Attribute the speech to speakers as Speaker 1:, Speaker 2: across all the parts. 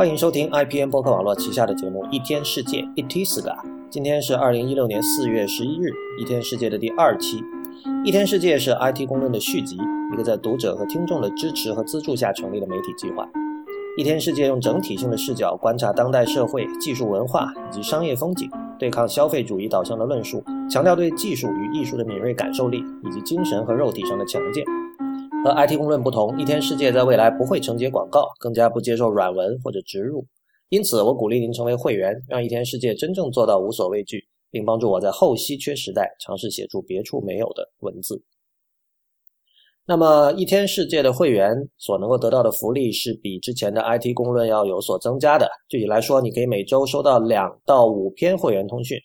Speaker 1: 欢迎收听 IPN 播客网络旗下的节目《一天世界》Itisaga。今天是二零一六年四月十一日，《一天世界》的第二期。《一天世界》是 IT 公论的续集，一个在读者和听众的支持和资助下成立的媒体计划。《一天世界》用整体性的视角观察当代社会、技术文化以及商业风景，对抗消费主义导向的论述，强调对技术与艺术的敏锐感受力以及精神和肉体上的强健。和 IT 公论不同，一天世界在未来不会承接广告，更加不接受软文或者植入。因此，我鼓励您成为会员，让一天世界真正做到无所畏惧，并帮助我在后稀缺时代尝试写出别处没有的文字。那么，一天世界的会员所能够得到的福利是比之前的 IT 公论要有所增加的。具体来说，你可以每周收到两到五篇会员通讯。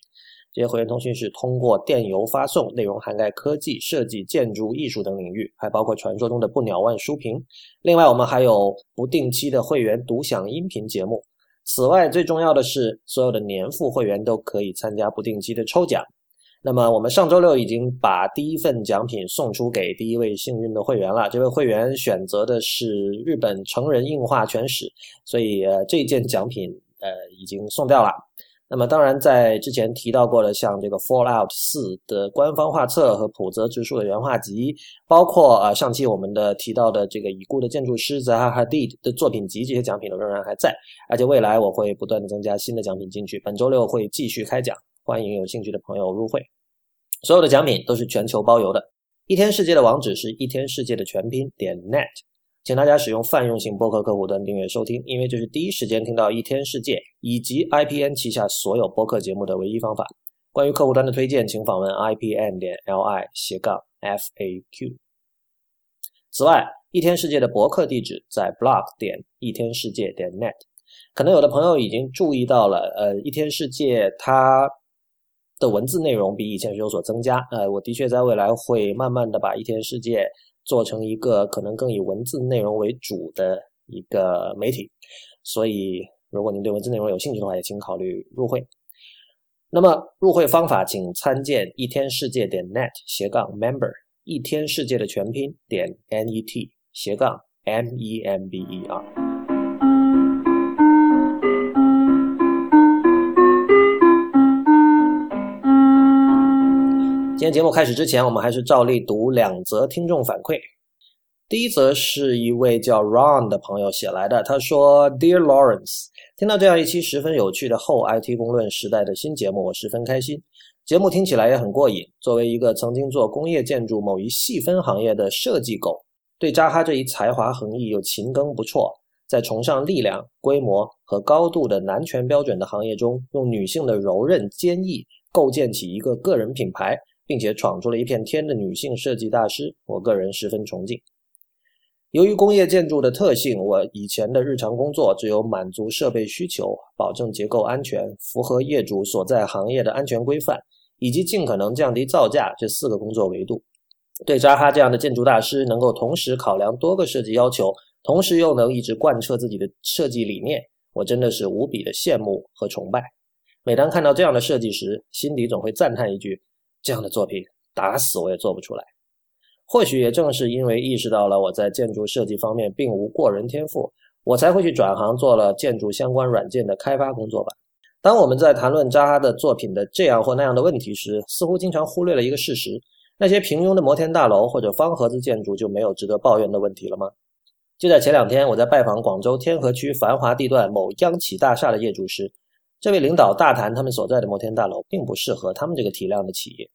Speaker 1: 这些会员通讯是通过电邮发送，内容涵盖科技、设计、建筑、艺术等领域，还包括传说中的不鸟万书评。另外，我们还有不定期的会员独享音频节目。此外，最重要的是，所有的年付会员都可以参加不定期的抽奖。那么，我们上周六已经把第一份奖品送出给第一位幸运的会员了。这位会员选择的是日本成人硬化全史，所以，这件奖品呃已经送掉了。那么，当然，在之前提到过的，像这个《Fallout 四》的官方画册和普泽直树的原画集，包括呃上期我们的提到的这个已故的建筑师 Zaha Hadid 的作品集，这些奖品都仍然还在，而且未来我会不断的增加新的奖品进去。本周六会继续开奖，欢迎有兴趣的朋友入会。所有的奖品都是全球包邮的。一天世界的网址是一天世界的全拼点 net。请大家使用泛用型播客客户端订阅收听，因为这是第一时间听到一天世界以及 IPN 旗下所有播客节目的唯一方法。关于客户端的推荐，请访问 IPN 点 LI 斜杠 FAQ。此外，一天世界的博客地址在 blog 点一天世界点 net。可能有的朋友已经注意到了，呃，一天世界它的文字内容比以前是有所增加。呃，我的确在未来会慢慢的把一天世界。做成一个可能更以文字内容为主的一个媒体，所以如果您对文字内容有兴趣的话，也请考虑入会。那么入会方法，请参见一天世界点 net 斜杠 member，一天世界的全拼点 net 斜杠 member。今天节目开始之前，我们还是照例读两则听众反馈。第一则是一位叫 Ron 的朋友写来的，他说：“Dear Lawrence，听到这样一期十分有趣的后 IT 公论时代的新节目，我十分开心。节目听起来也很过瘾。作为一个曾经做工业建筑某一细分行业的设计狗，对扎哈这一才华横溢又勤耕不辍，在崇尚力量、规模和高度的男权标准的行业中，用女性的柔韧坚毅构建起一个个人品牌。”并且闯出了一片天的女性设计大师，我个人十分崇敬。由于工业建筑的特性，我以前的日常工作只有满足设备需求、保证结构安全、符合业主所在行业的安全规范，以及尽可能降低造价这四个工作维度。对扎哈这样的建筑大师，能够同时考量多个设计要求，同时又能一直贯彻自己的设计理念，我真的是无比的羡慕和崇拜。每当看到这样的设计时，心底总会赞叹一句。这样的作品打死我也做不出来。或许也正是因为意识到了我在建筑设计方面并无过人天赋，我才会去转行做了建筑相关软件的开发工作吧。当我们在谈论扎哈的作品的这样或那样的问题时，似乎经常忽略了一个事实：那些平庸的摩天大楼或者方盒子建筑就没有值得抱怨的问题了吗？就在前两天，我在拜访广州天河区繁华地段某央企大厦的业主时。这位领导大谈，他们所在的摩天大楼并不适合他们这个体量的企业。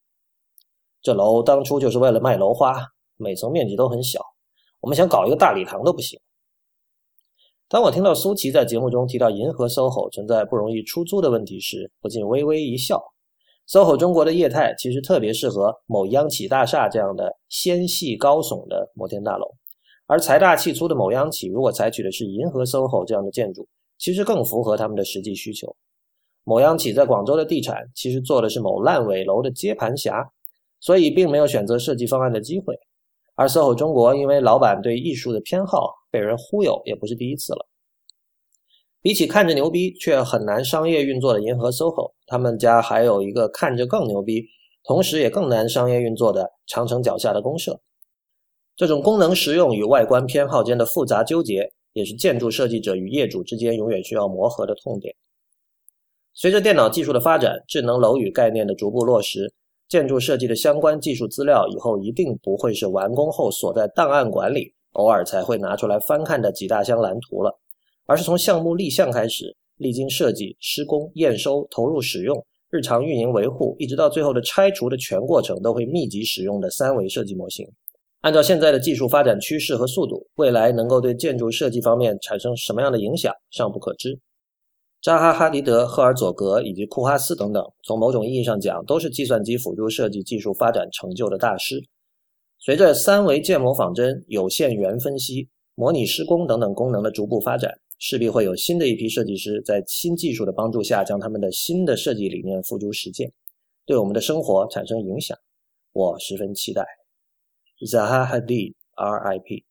Speaker 1: 这楼当初就是为了卖楼花，每层面积都很小，我们想搞一个大礼堂都不行。当我听到苏琪在节目中提到银河 SOHO 存在不容易出租的问题时，不禁微微一笑。SOHO 中国的业态其实特别适合某央企大厦这样的纤细高耸的摩天大楼，而财大气粗的某央企如果采取的是银河 SOHO 这样的建筑，其实更符合他们的实际需求。某央企在广州的地产其实做的是某烂尾楼的接盘侠，所以并没有选择设计方案的机会。而 SOHO 中国因为老板对艺术的偏好，被人忽悠也不是第一次了。比起看着牛逼却很难商业运作的银河 SOHO，他们家还有一个看着更牛逼，同时也更难商业运作的长城脚下的公社。这种功能实用与外观偏好间的复杂纠结，也是建筑设计者与业主之间永远需要磨合的痛点。随着电脑技术的发展，智能楼宇概念的逐步落实，建筑设计的相关技术资料以后一定不会是完工后锁在档案馆里，偶尔才会拿出来翻看的几大箱蓝图了，而是从项目立项开始，历经设计、施工、验收、投入使用、日常运营维护，一直到最后的拆除的全过程，都会密集使用的三维设计模型。按照现在的技术发展趋势和速度，未来能够对建筑设计方面产生什么样的影响，尚不可知。扎哈·哈迪德、赫尔佐格以及库哈斯等等，从某种意义上讲，都是计算机辅助设计技术发展成就的大师。随着三维建模仿真、有限元分析、模拟施工等等功能的逐步发展，势必会有新的一批设计师在新技术的帮助下，将他们的新的设计理念付诸实践，对我们的生活产生影响。我十分期待。Zaha Hadid, R.I.P.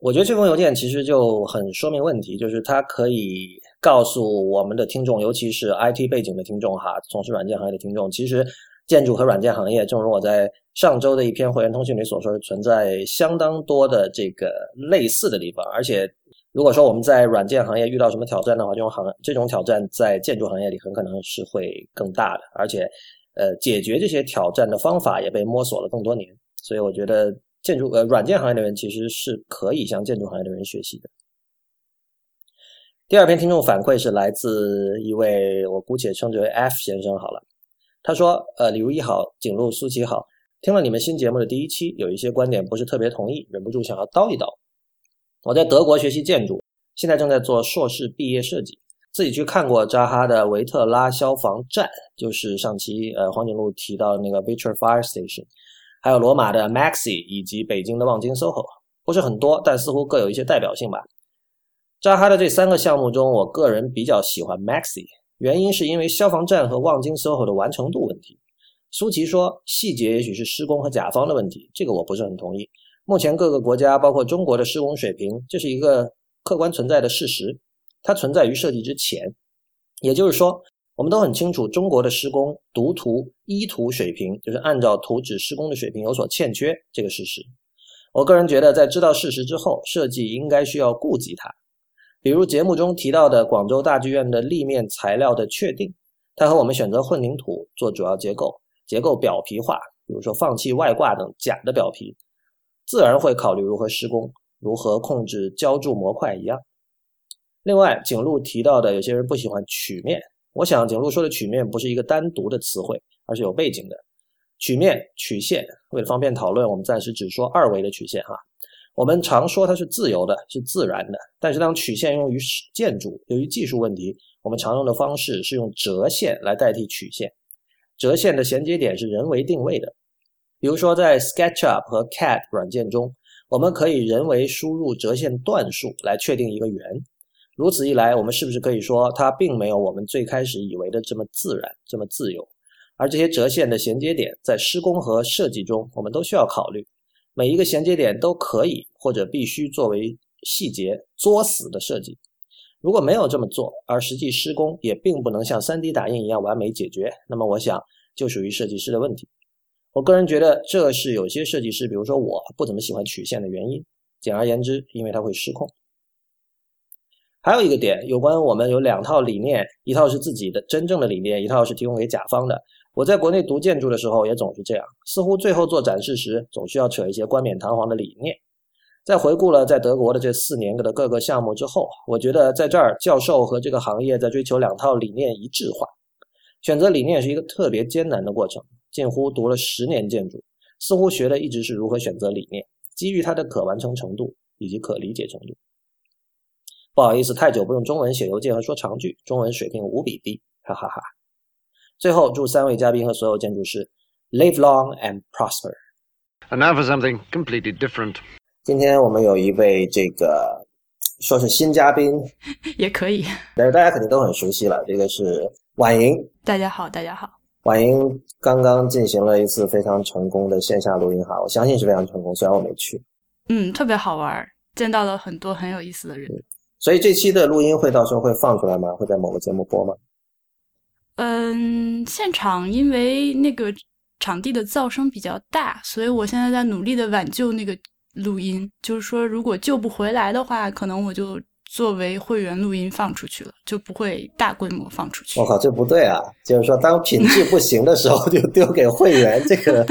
Speaker 1: 我觉得这封邮件其实就很说明问题，就是它可以。告诉我们的听众，尤其是 IT 背景的听众哈，从事软件行业的听众，其实建筑和软件行业，正如我在上周的一篇会员通讯里所说，存在相当多的这个类似的地方。而且，如果说我们在软件行业遇到什么挑战的话，这种行这种挑战在建筑行业里很可能是会更大的。而且，呃，解决这些挑战的方法也被摸索了更多年。所以，我觉得建筑呃软件行业的人其实是可以向建筑行业的人学习的。第二篇听众反馈是来自一位我姑且称之为 F 先生好了，他说：“呃，李如一好，景路苏琪好，听了你们新节目的第一期，有一些观点不是特别同意，忍不住想要叨一叨。我在德国学习建筑，现在正在做硕士毕业设计，自己去看过扎哈的维特拉消防站，就是上期呃黄景路提到的那个 Victor Fire Station，还有罗马的 Maxi 以及北京的望京 SOHO，不是很多，但似乎各有一些代表性吧。”扎哈的这三个项目中，我个人比较喜欢 Maxi，原因是因为消防站和望京 SOHO 的完成度问题。苏琪说细节也许是施工和甲方的问题，这个我不是很同意。目前各个国家，包括中国的施工水平，这是一个客观存在的事实，它存在于设计之前。也就是说，我们都很清楚中国的施工读图依图水平，就是按照图纸施工的水平有所欠缺这个事实。我个人觉得，在知道事实之后，设计应该需要顾及它。比如节目中提到的广州大剧院的立面材料的确定，它和我们选择混凝土做主要结构、结构表皮化，比如说放弃外挂等假的表皮，自然会考虑如何施工、如何控制浇筑模块一样。另外，景路提到的有些人不喜欢曲面，我想景路说的曲面不是一个单独的词汇，而是有背景的。曲面、曲线，为了方便讨论，我们暂时只说二维的曲线哈。我们常说它是自由的，是自然的。但是当曲线用于建筑，由于技术问题，我们常用的方式是用折线来代替曲线。折线的衔接点是人为定位的，比如说在 SketchUp 和 CAD 软件中，我们可以人为输入折线段数来确定一个圆。如此一来，我们是不是可以说它并没有我们最开始以为的这么自然、这么自由？而这些折线的衔接点在施工和设计中，我们都需要考虑。每一个衔接点都可以或者必须作为细节作死的设计。如果没有这么做，而实际施工也并不能像 3D 打印一样完美解决，那么我想就属于设计师的问题。我个人觉得这是有些设计师，比如说我不怎么喜欢曲线的原因。简而言之，因为它会失控。还有一个点，有关我们有两套理念，一套是自己的真正的理念，一套是提供给甲方的。我在国内读建筑的时候也总是这样，似乎最后做展示时总需要扯一些冠冕堂皇的理念。在回顾了在德国的这四年的各个项目之后，我觉得在这儿教授和这个行业在追求两套理念一致化。选择理念是一个特别艰难的过程，近乎读了十年建筑，似乎学的一直是如何选择理念，基于它的可完成程度以及可理解程度。不好意思，太久不用中文写邮件和说长句，中文水平无比低，哈哈哈。最后，祝三位嘉宾和所有建筑师 live long and prosper。
Speaker 2: And now for something completely different。
Speaker 1: 今天我们有一位这个说是新嘉宾，
Speaker 3: 也可以，
Speaker 1: 但是大家肯定都很熟悉了。这个是婉莹。
Speaker 3: 大家好，大家好。
Speaker 1: 婉莹刚刚进行了一次非常成功的线下录音哈，我相信是非常成功，虽然我没去。
Speaker 3: 嗯，特别好玩，见到了很多很有意思的人。
Speaker 1: 所以这期的录音会到时候会放出来吗？会在某个节目播吗？
Speaker 3: 嗯，现场因为那个场地的噪声比较大，所以我现在在努力的挽救那个录音，就是说如果救不回来的话，可能我就作为会员录音放出去了，就不会大规模放出去
Speaker 1: 我。靠，这不对啊！就是说，当品质不行的时候，就丢给会员，这个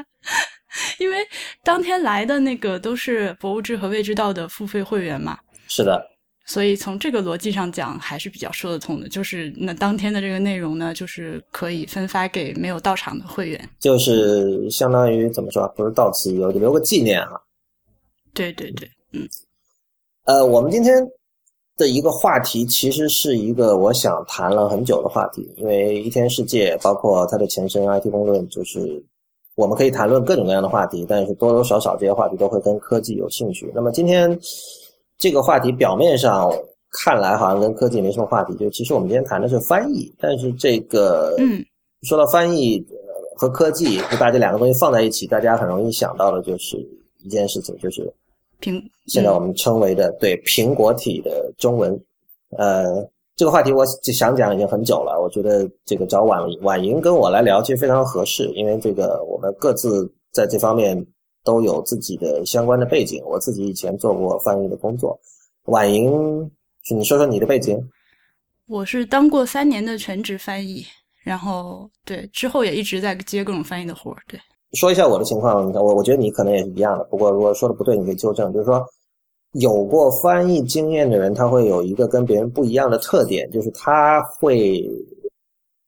Speaker 3: 因为当天来的那个都是博物志和未知道的付费会员嘛，
Speaker 1: 是的，
Speaker 3: 所以从这个逻辑上讲，还是比较说得通的。就是那当天的这个内容呢，就是可以分发给没有到场的会员。
Speaker 1: 就是相当于怎么说啊？不是到此一游，就留个纪念啊。
Speaker 3: 对对对，嗯
Speaker 1: 呃，我们今天的一个话题其实是一个我想谈了很久的话题，因为一天世界包括它的前身 IT 公论，就是我们可以谈论各种各样的话题，但是多多少少这些话题都会跟科技有兴趣。那么今天这个话题表面上看来好像跟科技没什么话题，就其实我们今天谈的是翻译，但是这个
Speaker 3: 嗯，
Speaker 1: 说到翻译呃和科技，就把这两个东西放在一起，大家很容易想到的就是一件事情，就是
Speaker 3: 苹
Speaker 1: 现在我们称为的对苹果体的中文，呃，这个话题我想讲已经很久了。我觉得这个找婉婉莹跟我来聊其实非常合适，因为这个我们各自在这方面都有自己的相关的背景。我自己以前做过翻译的工作，婉莹，是你说说你的背景？
Speaker 3: 我是当过三年的全职翻译，然后对之后也一直在接各种翻译的活儿。对，
Speaker 1: 说一下我的情况，我我觉得你可能也是一样的。不过如果说的不对，你可以纠正。就是说，有过翻译经验的人，他会有一个跟别人不一样的特点，就是他会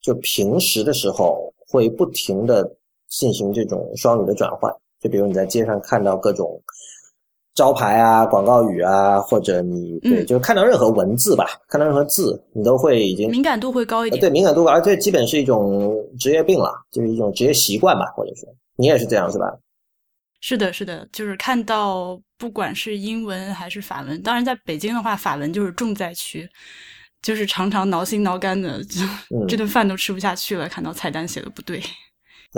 Speaker 1: 就平时的时候会不停的进行这种双语的转换。就比如你在街上看到各种招牌啊、广告语啊，或者你对，
Speaker 3: 嗯
Speaker 1: 就是看到任何文字吧，看到任何字，你都会已经
Speaker 3: 敏感度会高一点。
Speaker 1: 呃对敏感度，而且基本是一种职业病了，就是一种职业习惯吧，或者说你也是这样是吧？
Speaker 3: 是的，是的，就是看到不管是英文还是法文，当然在北京的话，法文就是重灾区，就是常常挠心挠肝的，就、
Speaker 1: 嗯
Speaker 3: 这顿饭都吃不下去了。看到菜单写的不对，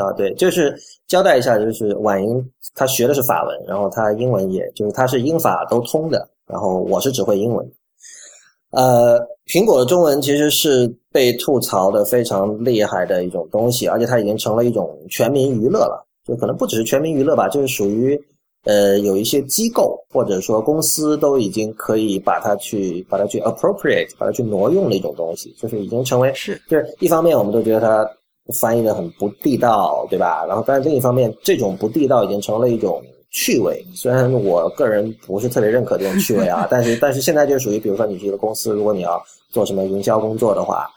Speaker 1: 啊，对，就是交代一下，就是婉莹她学的是法文，然后她英文也就是她是英法都通的，然后我是只会英文。呃，苹果的中文其实是被吐槽的非常厉害的一种东西，而且它已经成了一种全民娱乐了。就可能不只是全民娱乐吧，就是属于呃有一些机构或者说公司都已经可以把它去把它去 appropriate 把它去挪用的一种东西，就是已经成为
Speaker 3: 是
Speaker 1: 就是一方面我们都觉得它翻译的很不地道，对吧？然后但是另一方面，这种不地道已经成了一种趣味。虽然我个人不是特别认可这种趣味啊，但是但是现在就属于，比如说你是一个公司，如果你要做什么营销工作的话，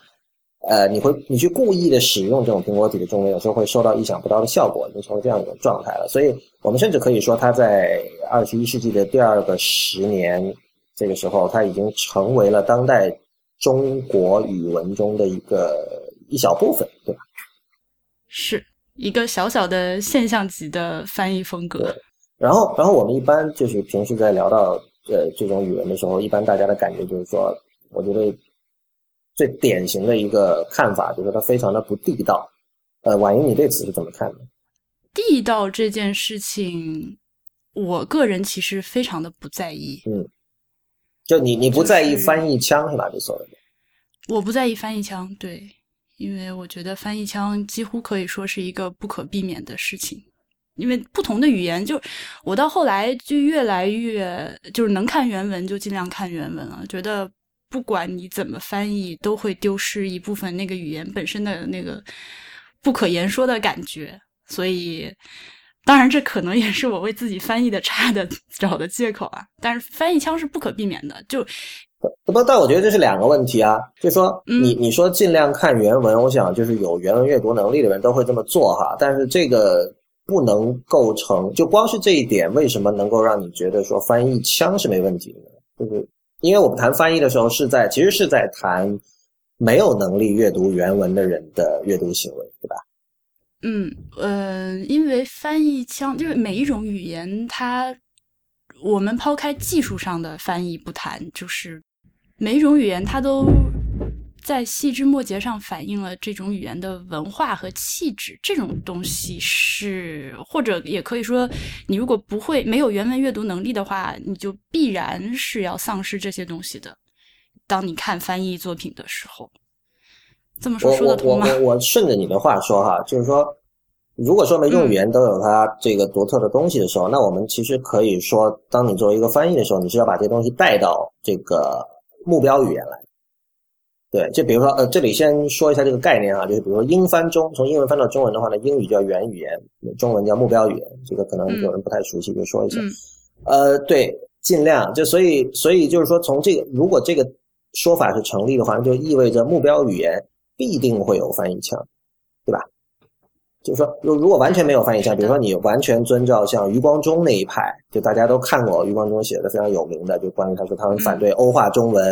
Speaker 1: 呃，你会你去故意的使用这种苹果体的中文，有时候会收到意想不到的效果，已经成为这样一种状态了。所以我们甚至可以说，它在二十一世纪的第二个十年，这个时候，它已经成为了当代中国语文中的一个一小部分，对吧？
Speaker 3: 是一个小小的现象级的翻译风格。
Speaker 1: 然后，然后我们一般就是平时在聊到呃这种语文的时候，一般大家的感觉就是说，我觉得最典型的一个看法就是它非常的不地道。呃，婉莹，你对此是怎么看的？
Speaker 3: 地道这件事情，我个人其实非常的不在意。
Speaker 1: 嗯就你你不在意翻译腔是吧？你所谓的
Speaker 3: 我不在意翻译腔，对，因为我觉得翻译腔几乎可以说是一个不可避免的事情。因为不同的语言，就我到后来就越来越就是能看原文就尽量看原文了，觉得不管你怎么翻译，都会丢失一部分那个语言本身的那个不可言说的感觉。所以，当然这可能也是我为自己翻译的差的 找的借口啊。但是翻译腔是不可避免的，就
Speaker 1: 不，但我觉得这是两个问题啊。就说
Speaker 3: 嗯
Speaker 1: 你你说尽量看原文，我想就是有原文阅读能力的人都会这么做哈。但是这个不能构成，就光是这一点，为什么能够让你觉得说翻译腔是没问题的呢？就是因为我们谈翻译的时候是在其实是在谈没有能力阅读原文的人的阅读行为，对吧？
Speaker 3: 嗯，呃，因为翻译腔就是每一种语言，它我们抛开技术上的翻译不谈，就是每一种语言它都在细枝末节上反映了这种语言的文化和气质。这种东西是，或者也可以说，你如果不会没有原文阅读能力的话，你就必然是要丧失这些东西的。当你看翻译作品的时候，这么说
Speaker 1: 我我我
Speaker 3: 说得通吗？
Speaker 1: 我我顺着你的话说哈，就是说，如果说每种语言都有它这个独特的东西的时候，那我们其实可以说，当你作为一个翻译的时候，你是要把这些东西带到这个目标语言来。对，就比如说，呃，这里先说一下这个概念啊，就是比如说英翻中，从英文翻到中文的话呢，英语叫原语言，中文叫目标语言，这个可能有人不太熟悉，就说一下。呃，对，尽量就所以所以就是说，从这个如果这个说法是成立的话，就意味着目标语言必定会有翻译腔，对吧？就是说，如如果完全没有翻译腔，比如说你完全遵照像余光中那一派，就大家都看过余光中写的非常有名的，就关于他说他们反对欧化中文，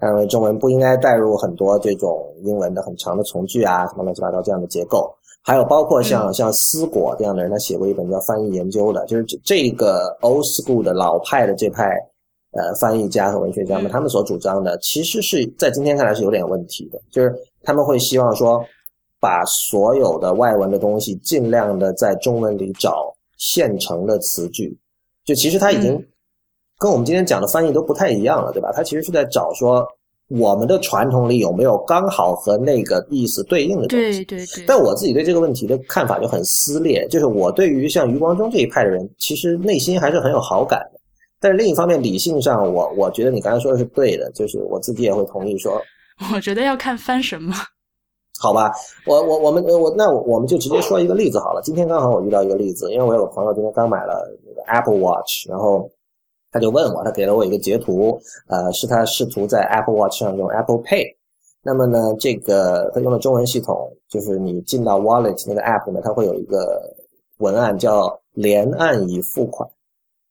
Speaker 1: 认为中文不应该带入很多这种英文的很长的从句啊，什么乱七八糟这样的结构。还有包括像像思果这样的人，他写过一本叫《翻译研究》的，就是这这个 old school 的老派的这派呃翻译家和文学家们，他们所主张的，其实是在今天看来是有点问题的，就是他们会希望说。把所有的外文的东西尽量的在中文里找现成的词句，就其实他已经跟我们今天讲的翻译都不太一样了，对吧？他其实是在找说我们的传统里有没有刚好和那个意思对应的东
Speaker 3: 西。对对对。
Speaker 1: 但我自己对这个问题的看法就很撕裂，就是我对于像余光中这一派的人，其实内心还是很有好感的。但是另一方面，理性上，我我觉得你刚才说的是对的，就是我自己也会同意说。
Speaker 3: 我觉得要看翻什么。
Speaker 1: 好吧，我我我们我那我们就直接说一个例子好了。今天刚好我遇到一个例子，因为我有个朋友今天刚买了那个 Apple Watch，然后他就问我，他给了我一个截图，呃，是他试图在 Apple Watch 上用 Apple Pay。那么呢，这个他用的中文系统，就是你进到 Wallet 那个 App 呢，它会有一个文案叫“连按已付款”，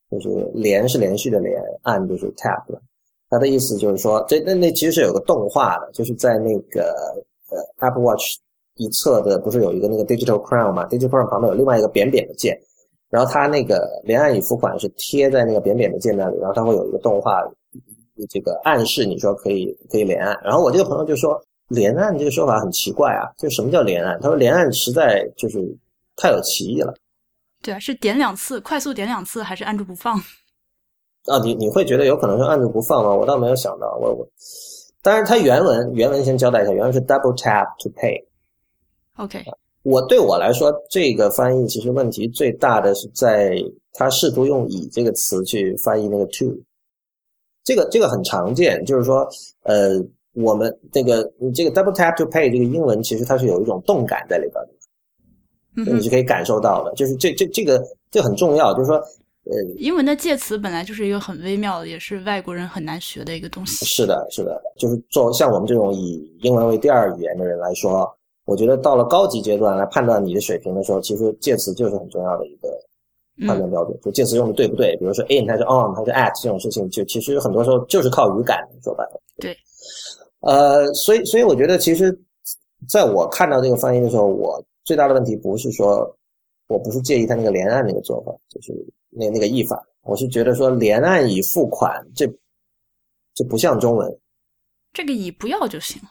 Speaker 1: 就是连是连续的连，按就是 tap 了。他的意思就是说，这那那其实是有个动画的，就是在那个。呃，Apple Watch 一侧的不是有一个那个 Digital Crown 嘛？Digital Crown 旁边有另外一个扁扁的键，然后它那个连按已付款是贴在那个扁扁的键那里，然后它会有一个动画，这个暗示你说可以可以连按。然后我这个朋友就说，连按这个说法很奇怪啊，就什么叫连按？他说连按实在就是太有歧义了。
Speaker 3: 对啊，是点两次，快速点两次，还是按住不放？
Speaker 1: 啊，你你会觉得有可能是按住不放吗？我倒没有想到，我我。当然，它原文原文先交代一下，原文是 double tap to pay。
Speaker 3: OK，
Speaker 1: 我对我来说，这个翻译其实问题最大的是在他试图用以这个词去翻译那个 to。这个这个很常见，就是说，呃，我们这个你这个 double tap to pay 这个英文其实它是有一种动感在里边的，你是可以感受到的，就是这这这个这很重要，就是说。呃，
Speaker 3: 英文的介词本来就是一个很微妙的，也是外国人很难学的一个东西。
Speaker 1: 是的，是的，就是做像我们这种以英文为第二语言的人来说，我觉得到了高级阶段来判断你的水平的时候，其实介词就是很重要的一个判断标准。就介词用的对不对？比如说 in 还是 on 还是 at 这种事情，就其实很多时候就是靠语感说白了。
Speaker 3: 对，
Speaker 1: 呃，所以所以我觉得，其实在我看到这个翻译的时候，我最大的问题不是说我不是介意他那个连按那个做法，就是。那那个译法，我是觉得说连按已付款，这这不像中文。
Speaker 3: 这个已不要就行了。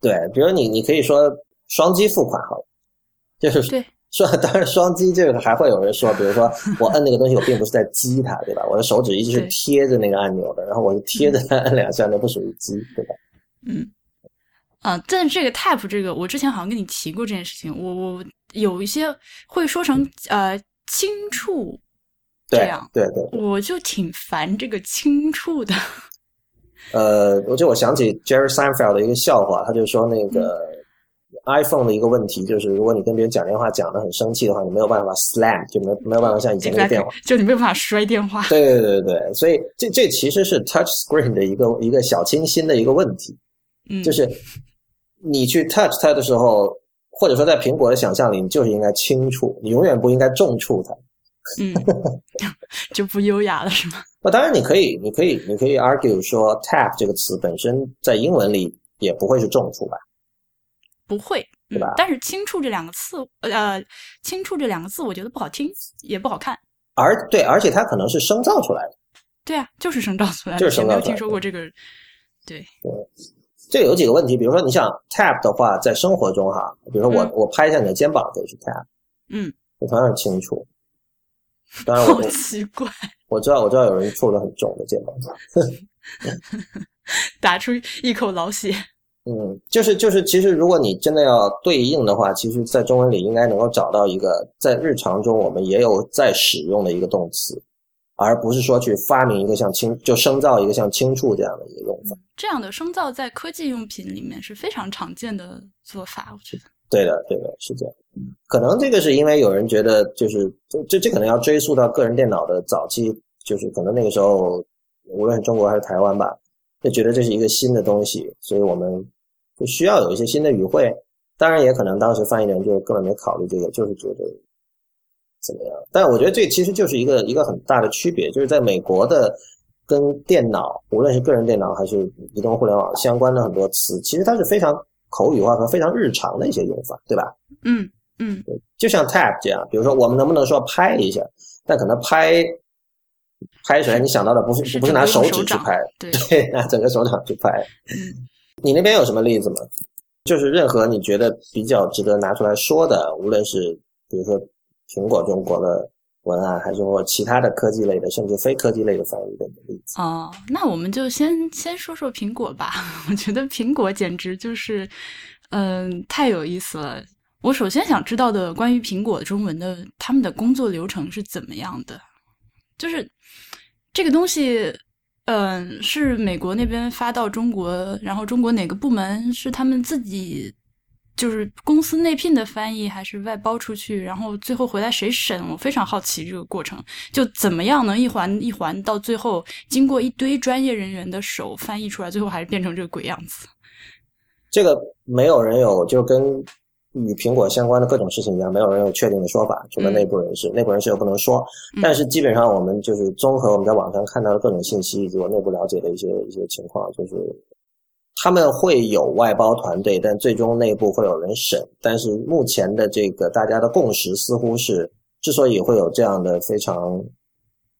Speaker 1: 对，比如你你可以说双击付款好了，就是
Speaker 3: 对
Speaker 1: 说当然双击这个还会有人说，比如说我摁那个东西，我并不是在击它，对吧？我的手指一直是贴着那个按钮的，然后我是贴着它按两下，那不属于击，对吧？
Speaker 3: 嗯。啊，但这个 tap 这个，我之前好像跟你提过这件事情，我我有一些会说成呃轻触。这样，
Speaker 1: 对对，
Speaker 3: 我就挺烦这个轻触的。
Speaker 1: 呃，我就我想起 Jerry Seinfeld 的一个笑话，他就说那个 iPhone 的一个问题就是，如果你跟别人讲电话讲的很生气的话，你没有办法 slam，就没没有办法像以前那个电话，
Speaker 3: 就你没有办法摔电话。
Speaker 1: 对对对对对，所以这这其实是 Touch Screen 的一个一个小清新的一个问题，
Speaker 3: 嗯，
Speaker 1: 就是你去 touch 它的时候，或者说在苹果的想象里，你就是应该轻触，你永远不应该重触它。
Speaker 3: 嗯，就不优雅了是吗？
Speaker 1: 那当然，你可以，你可以，你可以 argue 说 tap 这个词本身在英文里也不会是重触吧？
Speaker 3: 不会，
Speaker 1: 对吧？
Speaker 3: 但是轻触这两个字，呃，轻触这两个字，我觉得不好听，也不好看。
Speaker 1: 而对，而且它可能是生造出来的。
Speaker 3: 对啊，就是生造出来的。
Speaker 1: 就是生造出来的。
Speaker 3: 没有听说过这个。对
Speaker 1: 对，这有几个问题，比如说，你想 tap 的话，在生活中哈，比如说我我拍一下你的肩膀可以去 tap，
Speaker 3: 嗯，
Speaker 1: 同样是轻触。当然，好
Speaker 3: 奇怪。
Speaker 1: 我知道，我知道有人触的很重的肩膀，
Speaker 3: 打出一口老血。
Speaker 1: 嗯，就是就是，其实如果你真的要对应的话，其实，在中文里应该能够找到一个在日常中我们也有在使用的一个动词，而不是说去发明一个像清就生造一个像清触这样的一个用法。
Speaker 3: 这样的生造在科技用品里面是非常常见的做法，我觉得。
Speaker 1: 对的，对的，是这样。可能这个是因为有人觉得，就是这这这可能要追溯到个人电脑的早期，就是可能那个时候，无论是中国还是台湾吧。就觉得这是一个新的东西，所以我们就需要有一些新的语汇。当然，也可能当时翻译人就根本没考虑这个，就是觉得怎么样。但我觉得这其实就是一个一个很大的区别，就是在美国的跟电脑，无论是个人电脑还是移动互联网相关的很多词，其实它是非常口语化和非常日常的一些用法，对吧？
Speaker 3: 嗯嗯，
Speaker 1: 就像 tap 这样，比如说我们能不能说拍一下？但可能拍。拍出来，你想到的不是不是拿手指去拍，对，拿整个手掌去拍。
Speaker 3: 嗯，
Speaker 1: 你那边有什么例子吗？就是任何你觉得比较值得拿出来说的，无论是比如说苹果中国的文案，还是或其他的科技类的，甚至非科技类的翻译的例子。
Speaker 3: 哦，那我们就先先说说苹果吧。我觉得苹果简直就是，嗯，太有意思了。我首先想知道的关于苹果中文的他们的工作流程是怎么样的，就是。这个东西，嗯，是美国那边发到中国，然后中国哪个部门是他们自己，就是公司内聘的翻译，还是外包出去？然后最后回来谁审？我非常好奇这个过程，就怎么样能一环一环到最后，经过一堆专业人员的手翻译出来，最后还是变成这个鬼样子？
Speaker 1: 这个没有人有，就跟。与苹果相关的各种事情一样，没有人有确定的说法，除了内部人士。内部人士又不能说，但是基本上我们就是综合我们在网上看到的各种信息以及我内部了解的一些一些情况，就是他们会有外包团队，但最终内部会有人审。但是目前的这个大家的共识似乎是，之所以会有这样的非常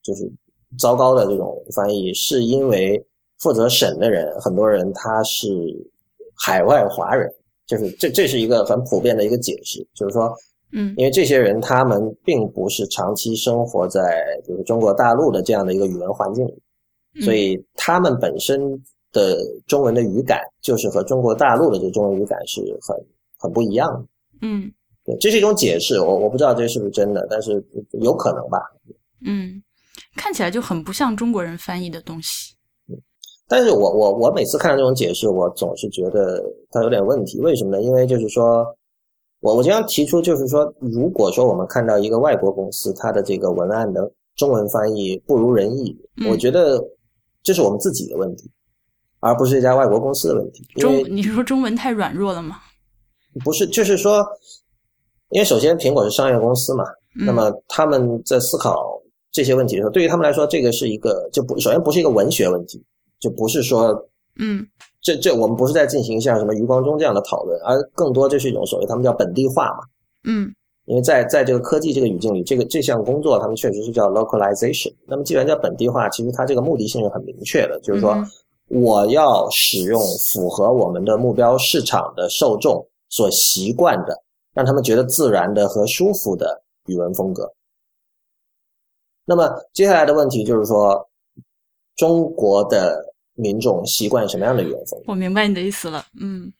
Speaker 1: 就是糟糕的这种翻译，是因为负责审的人很多人他是海外华人。就是这，这是一个很普遍的一个解释，就是说，
Speaker 3: 嗯，
Speaker 1: 因为这些人他们并不是长期生活在就是中国大陆的这样的一个语文环境里，所以他们本身的中文的语感就是和中国大陆的这中文语感是很很不一样的。
Speaker 3: 嗯，
Speaker 1: 对，这是一种解释，我我不知道这是不是真的，但是有可能吧。
Speaker 3: 嗯，看起来就很不像中国人翻译的东西。
Speaker 1: 但是我我我每次看到这种解释，我总是觉得它有点问题。为什么呢？因为就是说，我我经常提出，就是说，如果说我们看到一个外国公司它的这个文案的中文翻译不如人意，我觉得这是我们自己的问题，而不是一家外国公司的问题。
Speaker 3: 中你是说中文太软弱了吗？
Speaker 1: 不是，就是说，因为首先苹果是商业公司嘛，那么他们在思考这些问题的时候，对于他们来说，这个是一个就不首先不是一个文学问题。就不是说，
Speaker 3: 嗯，
Speaker 1: 这这我们不是在进行像什么余光中这样的讨论，而更多这是一种所谓他们叫本地化嘛，
Speaker 3: 嗯，
Speaker 1: 因为在在这个科技这个语境里，这个这项工作他们确实是叫 localization。那么既然叫本地化，其实它这个目的性是很明确的，就是说我要使用符合我们的目标市场的受众所习惯的，让他们觉得自然的和舒服的语文风格。那么接下来的问题就是说，中国的。民众习惯什么样的语言风格？
Speaker 3: 我明白你的意思了，嗯。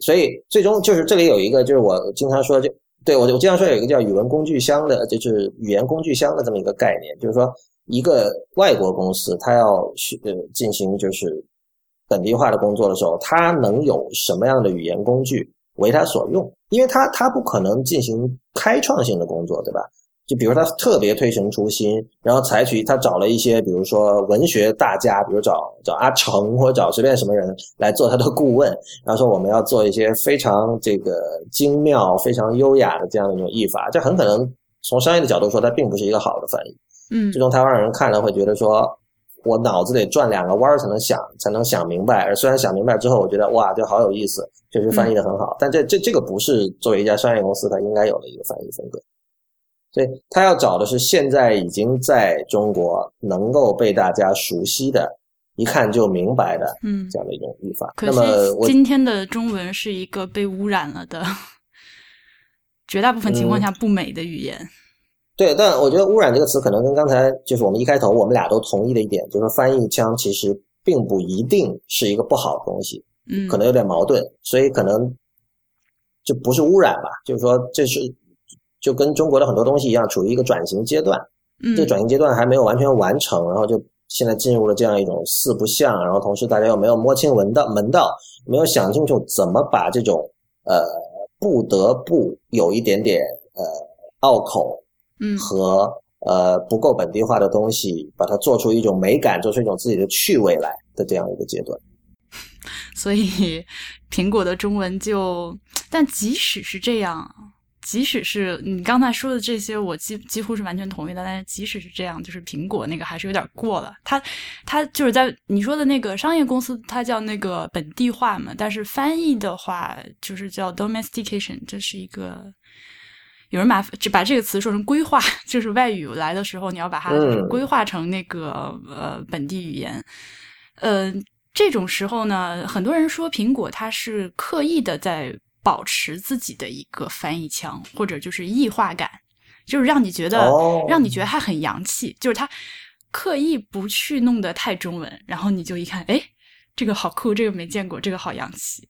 Speaker 1: 所以最终就是这里有一个，就是我经常说，就对我我经常说有一个叫语文工具箱的，就是语言工具箱的这么一个概念，就是说一个外国公司它要去呃进行就是本地化的工作的时候，他能有什么样的语言工具为他所用？因为他他不可能进行开创性的工作，对吧？就比如他特别推陈出新，然后采取他找了一些，比如说文学大家，比如找找阿成或者找随便什么人来做他的顾问，然后说我们要做一些非常这个精妙、非常优雅的这样的一种译法，这很可能从商业的角度说，它并不是一个好的翻译。
Speaker 3: 嗯，
Speaker 1: 最终台湾人看了会觉得说，我脑子得转两个弯儿才能想，才能想明白。而虽然想明白之后，我觉得哇，这好有意思，确实翻译的很好，但这这这个不是作为一家商业公司它应该有的一个翻译风格。所以他要找的是现在已经在中国能够被大家熟悉的，一看就明白的，
Speaker 3: 嗯，
Speaker 1: 这样的一种语法。
Speaker 3: 那
Speaker 1: 么
Speaker 3: 今天的中文是一个被污染了的，绝大部分情况下不美的语言。
Speaker 1: 对，但我觉得“污染”这个词可能跟刚才就是我们一开头我们俩都同意的一点，就是翻译腔其实并不一定是一个不好的东西。
Speaker 3: 嗯，
Speaker 1: 可能有点矛盾，所以可能就不是污染吧，就是说这是就跟中国的很多东西一样，处于一个转型阶段，
Speaker 3: 嗯
Speaker 1: 这个转型阶段还没有完全完成，然后就现在进入了这样一种四不像，然后同时大家又没有摸清门道门道，没有想清楚怎么把这种呃不得不有一点点呃拗口
Speaker 3: 嗯
Speaker 1: 和呃不够本地化的东西，把它做出一种美感，做出一种自己的趣味来的这样一个阶段。
Speaker 3: 所以苹果的中文就，但即使是这样，即使是你刚才说的这些，我几几乎是完全同意的。但是即使是这样，就是苹果那个还是有点过了。它它就是在你说的那个商业公司，它叫那个本地化嘛，但是翻译的话就是叫 domestication，这是一个。有人把就把这个词说成规划，就是外语来的时候，你要把它就是
Speaker 1: 嗯
Speaker 3: 规划成那个、呃本地语言。呃，这种时候呢，很多人说苹果它是刻意的在保持自己的一个翻译腔，或者就是异化感，就是让你觉得、
Speaker 1: 哦
Speaker 3: 让你觉得它很洋气，就是它刻意不去弄得太中文，然后你就一看，哎，这个好酷，这个没见过，这个好洋气。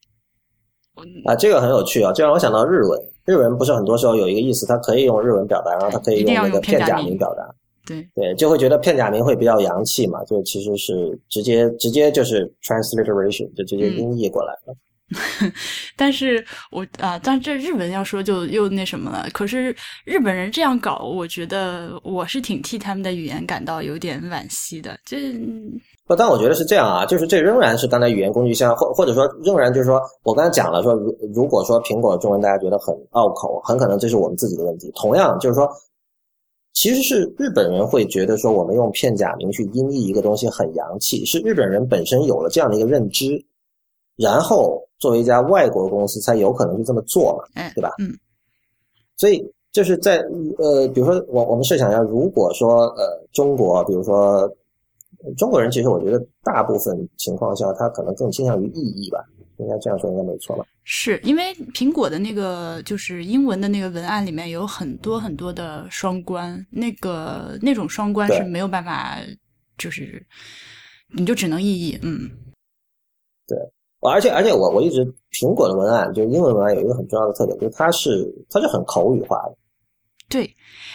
Speaker 1: 啊，这个很有趣啊，这让我想到日文。日文不是很多时候有一个意思，它可以用日文表达，然后它可以
Speaker 3: 用
Speaker 1: 那个
Speaker 3: 片假名
Speaker 1: 表达。
Speaker 3: 对，
Speaker 1: 对，就会觉得片假名会比较洋气嘛，就其实是直接直接就是 transliteration，就直接
Speaker 3: 嗯
Speaker 1: 音译过来了。
Speaker 3: 但是我啊，但这日文要说就又那什么了。可是日本人这样搞，我觉得我是挺替他们的语言感到有点惋惜的。这
Speaker 1: 不，但我觉得是这样啊，就是这仍然是刚才语言工具箱，或或者说仍然就是说我刚才讲了说，如如果说苹果中文大家觉得很拗口，很可能这是我们自己的问题。同样就是说，其实是日本人会觉得说我们用片假名去音译一个东西很洋气，是日本人本身有了这样的一个认知，然后作为一家外国公司才有可能去这么做嘛，
Speaker 3: 哎，
Speaker 1: 对吧？
Speaker 3: 嗯
Speaker 1: 所以就是在呃，比如说我我们设想一下，如果说呃中国，比如说呃中国人，其实我觉得大部分情况下他可能更倾向于意译吧，应该这样说应该没错吧？
Speaker 3: 是因为苹果的那个就是英文的那个文案里面有很多很多的双关，那个那种双关是没有办法，就是你就只能意译，嗯
Speaker 1: 而且而且我我一直苹果的文案就是英文文案有一个很重要的特点，就是它是它是很口语化的。
Speaker 3: 对，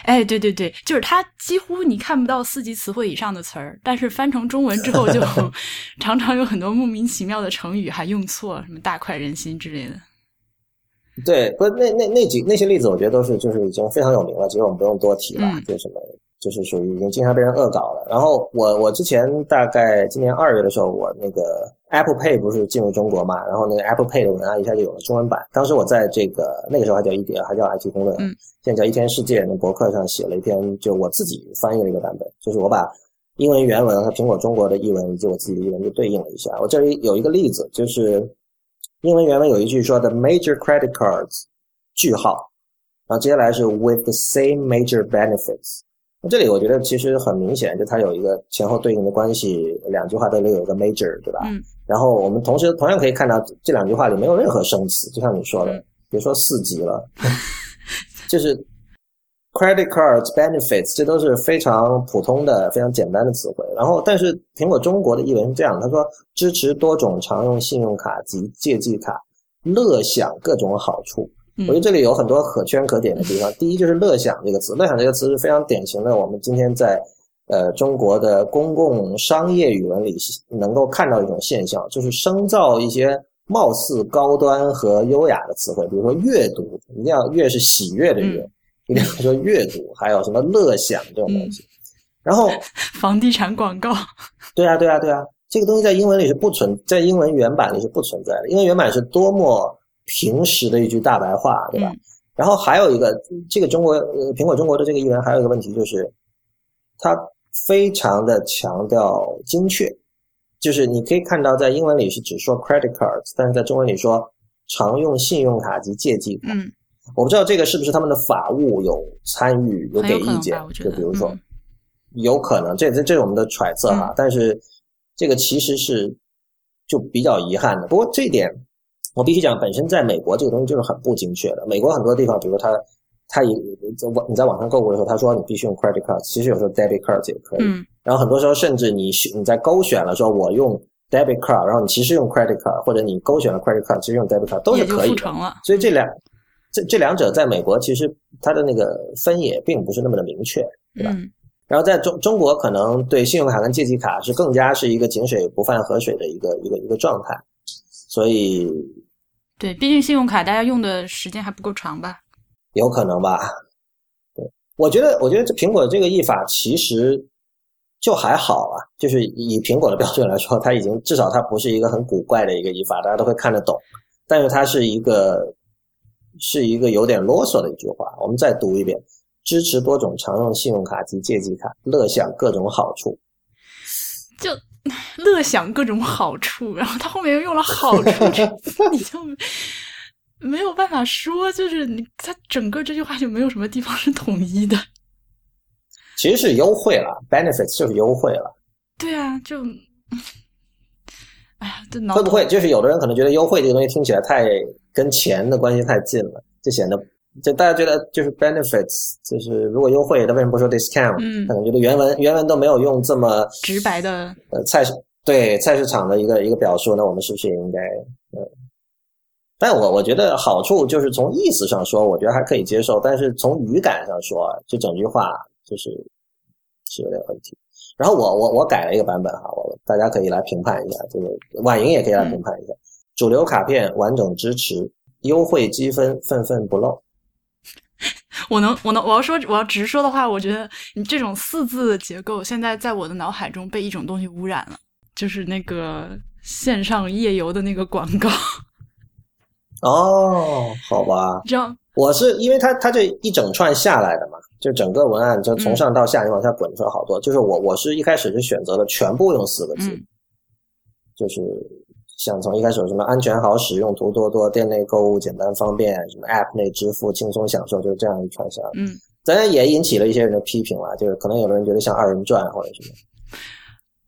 Speaker 3: 哎，对对对，就是它几乎你看不到四级词汇以上的词儿，但是翻成中文之后就 常常有很多莫名其妙的成语还用错，什么大快人心之类的。
Speaker 1: 对，不那那那几那些例子，我觉得都是就是已经非常有名了，其实我们不用多提了，
Speaker 3: 嗯
Speaker 1: 就什么就是属于已经经常被人恶搞了。然后我我之前大概今年二月的时候，我那个 Apple Pay 不是进入中国嘛，然后那个 Apple Pay 的文案一下就有了中文版。当时我在这个那个时候还叫一点，还叫 IT 公论，
Speaker 3: 嗯
Speaker 1: 现在叫一天世界那博客上写了一篇，就我自己翻译了一个版本，就是我把英文原文和苹果中国的译文以及我自己的译文就对应了一下。我这里有一个例子，就是英文原文有一句说 “the major credit cards”。句号，然后接下来是 with the same major benefits。那这里我觉得其实很明显，就它有一个前后对应的关系，两句话都里有一个 major，对吧？
Speaker 3: 嗯。
Speaker 1: 然后我们同时同样可以看到这两句话里没有任何生词，就像你说的，
Speaker 3: 嗯
Speaker 1: 别说四级了，就是 credit cards benefits，这都是非常普通的、非常简单的词汇。然后，但是苹果中国的译文是这样，他说支持多种常用信用卡及借记卡，乐享各种好处。
Speaker 3: 嗯
Speaker 1: 我觉得这里有很多可圈可点的地方。第一就是“乐享”这个词，“乐享”这个词是非常典型的，我们今天在呃中国的公共商业语文里能够看到一种现象，就是生造一些貌似高端和优雅的词汇，比如说阅读，一定要“阅”是喜悦的“悦”，一定要说阅读，还有什么“乐享”这种东西。然后，
Speaker 3: 房地产广告，
Speaker 1: 对啊，对啊，对啊，这个东西在英文里是不存，在英文原版里是不存在的。英文原版是多么平时的一句大白话，对吧？
Speaker 3: 嗯
Speaker 1: 然后还有一个，这个中国呃苹果中国的这个译文还有一个问题就是，他非常的强调精确，就是你可以看到在英文里是只说 credit cards，但是在中文里说常用信用卡及借记卡。
Speaker 3: 嗯，
Speaker 1: 我不知道这个是不是他们的法务有参与有给意见，就比如说。
Speaker 3: 嗯
Speaker 1: 有可能，这这这是我们的揣测哈，
Speaker 3: 嗯
Speaker 1: 但是这个其实是就比较遗憾的。不过这一点我必须讲，本身在美国这个东西就是很不精确的。美国很多地方，比如说它它一在网你在网上购物的时候，他说你必须用 credit card，其实有时候 debit card 也可以。
Speaker 3: 嗯
Speaker 1: 然后很多时候甚至你选你在勾选了说我用 debit card，然后你其实用 credit card，或者你勾选了 credit card，其实用 debit card 都是可以的。
Speaker 3: 付成了。
Speaker 1: 所以这两这这两者在美国其实它的那个分野并不是那么的明确。对吧
Speaker 3: 嗯，
Speaker 1: 然后在中中国，可能对信用卡跟借记卡是更加是一个井水不犯河水的一个一个一个状态，所以
Speaker 3: 对，毕竟信用卡大家用的时间还不够长吧？
Speaker 1: 有可能吧。对，我觉得我觉得这苹果这个译法其实就还好啊，就是以苹果的标准来说，它已经至少它不是一个很古怪的一个译法，大家都会看得懂。但是它是一个是一个有点啰嗦的一句话，我们再读一遍。支持多种常用信用卡及借记卡，乐享各种好处。
Speaker 3: 就 乐享各种好处，然后他后面又用了“好处” 你就没有办法说，就是你他整个这句话就没有什么地方是统一的。
Speaker 1: 其实是优惠了，benefits 就是优惠了。
Speaker 3: 对啊，就，哎呀，这脑
Speaker 1: 会不会就是有的人可能觉得优惠这个东西听起来太跟钱的关系太近了，就显得就大家觉得就是 benefits，就是如果优惠，他为什么不说 discount？
Speaker 3: 嗯
Speaker 1: 可能觉得原文原文都没有用这么
Speaker 3: 直白的，
Speaker 1: 呃菜市对菜市场的一个一个表述，那我们是不是也应该嗯？但我我觉得好处就是从意思上说，我觉得还可以接受，但是从语感上说，就整句话就是是有点问题。然后我我我改了一个版本哈，我大家可以来评判一下，这个婉莹也可以来评判一下。主流卡片完整支持，优惠积分份份不漏。
Speaker 3: 我能我能我要说我要直说的话，我觉得你这种四字的结构，现在在我的脑海中被一种东西污染了，就是那个线上夜游的那个广告，
Speaker 1: 哦，好吧，
Speaker 3: 这样
Speaker 1: 我是因为它它这一整串下来的嘛，就整个文案就从上到下你往下滚出来好多。就是我我是一开始是选择了全部用四个字，
Speaker 3: 嗯
Speaker 1: 就是像从一开始有什么安全好使用、图多多、店内购物简单方便、什么 App 内支付轻松享受，就是这样一串下来。
Speaker 3: 嗯，
Speaker 1: 当然也引起了一些人的批评了，就是可能有的人觉得像二人转或者什么。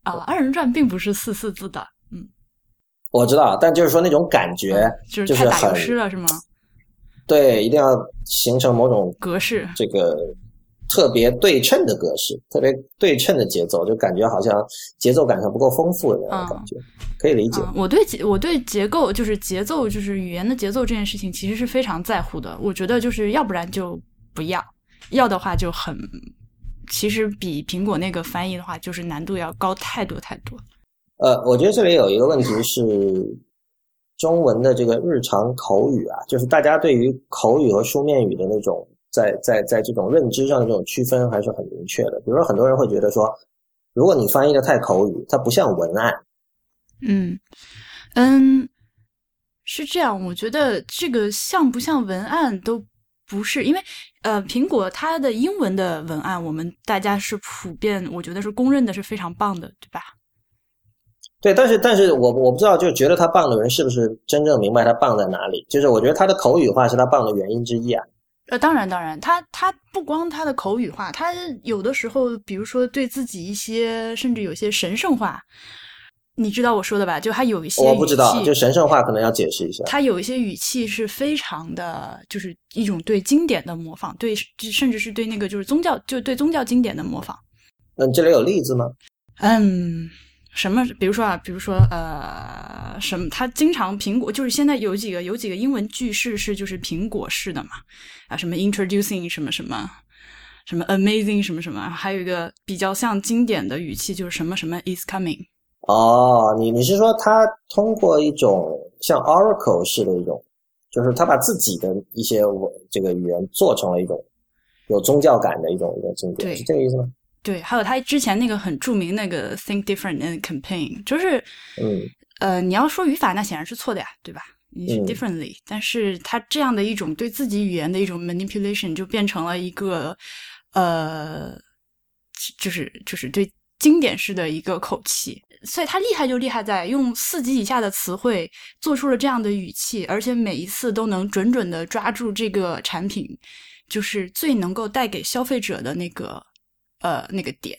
Speaker 3: 啊，二人转并不是四四字的，嗯，
Speaker 1: 我知道，但就是说那种感觉，
Speaker 3: 嗯就是
Speaker 1: 就是
Speaker 3: 太打油
Speaker 1: 很
Speaker 3: 诗了是吗？
Speaker 1: 对，一定要形成某种
Speaker 3: 格式，
Speaker 1: 这个特别对称的格式，特别对称的节奏，就感觉好像节奏感上不够丰富的那种感觉，可以理解。
Speaker 3: 嗯，我对结我对结构就是节奏就是语言的节奏这件事情其实是非常在乎的。我觉得就是要不然就不要，要的话就很，其实比苹果那个翻译的话就是难度要高太多太多。
Speaker 1: 呃，我觉得这里有一个问题是，中文的这个日常口语啊，就是大家对于口语和书面语的那种在在在这种认知上的这种区分还是很明确的。比如说，很多人会觉得说，如果你翻译的太口语，它不像文案。
Speaker 3: 嗯嗯，是这样。我觉得这个像不像文案都不是，因为呃，苹果它的英文的文案，我们大家是普遍，我觉得是公认的是非常棒的，对吧？
Speaker 1: 对，但是但是我我不知道，就觉得他棒的人是不是真正明白他棒在哪里？就是我觉得他的口语化是他棒的原因之一啊。
Speaker 3: 呃，当然，当然，他他不光他的口语化，他有的时候，比如说对自己一些，甚至有些神圣化，你知道我说的吧？就他有一些
Speaker 1: 我不知道，就神圣化可能要解释一下。
Speaker 3: 他有一些语气是非常的，就是一种对经典的模仿，对，甚至是对那个就是宗教，就对宗教经典的模仿。
Speaker 1: 那你，这里有例子吗？
Speaker 3: 嗯，什么？比如说啊，比如说呃，什么？他经常苹果就是现在有几个有几个英文句式是就是苹果式的嘛，啊，什么 introducing 什么什么什么 amazing 什么什么，还有一个比较像经典的语气就是什么什么 is coming。
Speaker 1: 哦，你你是说他通过一种像 Oracle 式的一种，就是他把自己的一些我这个语言做成了一种有宗教感的一种一个经典，
Speaker 3: 对
Speaker 1: 是这个意思吗？
Speaker 3: 对，还有他之前那个很著名那个 think different and campaign，就是
Speaker 1: 嗯
Speaker 3: 呃，你要说语法那显然是错的呀，对吧？你是
Speaker 1: 嗯
Speaker 3: differently，、但是他这样的一种对自己语言的一种 manipulation，就变成了一个呃，就是就是对经典式的一个口气。所以他厉害就厉害在用四级以下的词汇做出了这样的语气，而且每一次都能准准的抓住这个产品，就是最能够带给消费者的那个呃那个点，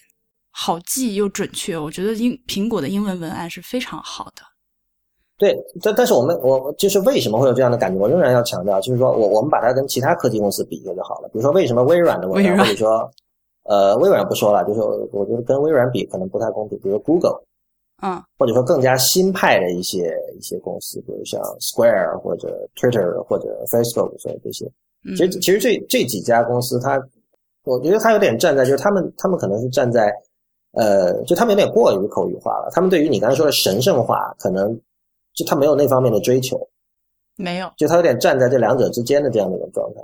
Speaker 3: 好记又准确。我觉得英苹果的英文文案是非常好的。
Speaker 1: 对，但但是我们我就是为什么会有这样的感觉？我仍然要强调，就是说我我们把它跟其他科技公司比一下就好了。比如说为什么微软的
Speaker 3: 微软
Speaker 1: 或者说呃微软不说了，就是我觉得跟微软比可能不太公平。比如 Google，
Speaker 3: 嗯
Speaker 1: 或者说更加新派的一些一些公司，比如像 Square 或者 Twitter 或者 Facebook 所有这些。
Speaker 3: 嗯，
Speaker 1: 其实其实这这几家公司它，我觉得它有点站在就是他们他们可能是站在呃，就他们有点过于口语化了。他们对于你刚才说的神圣化，可能就他没有那方面的追求，
Speaker 3: 没有，
Speaker 1: 就他有点站在这两者之间的这样的一种状态。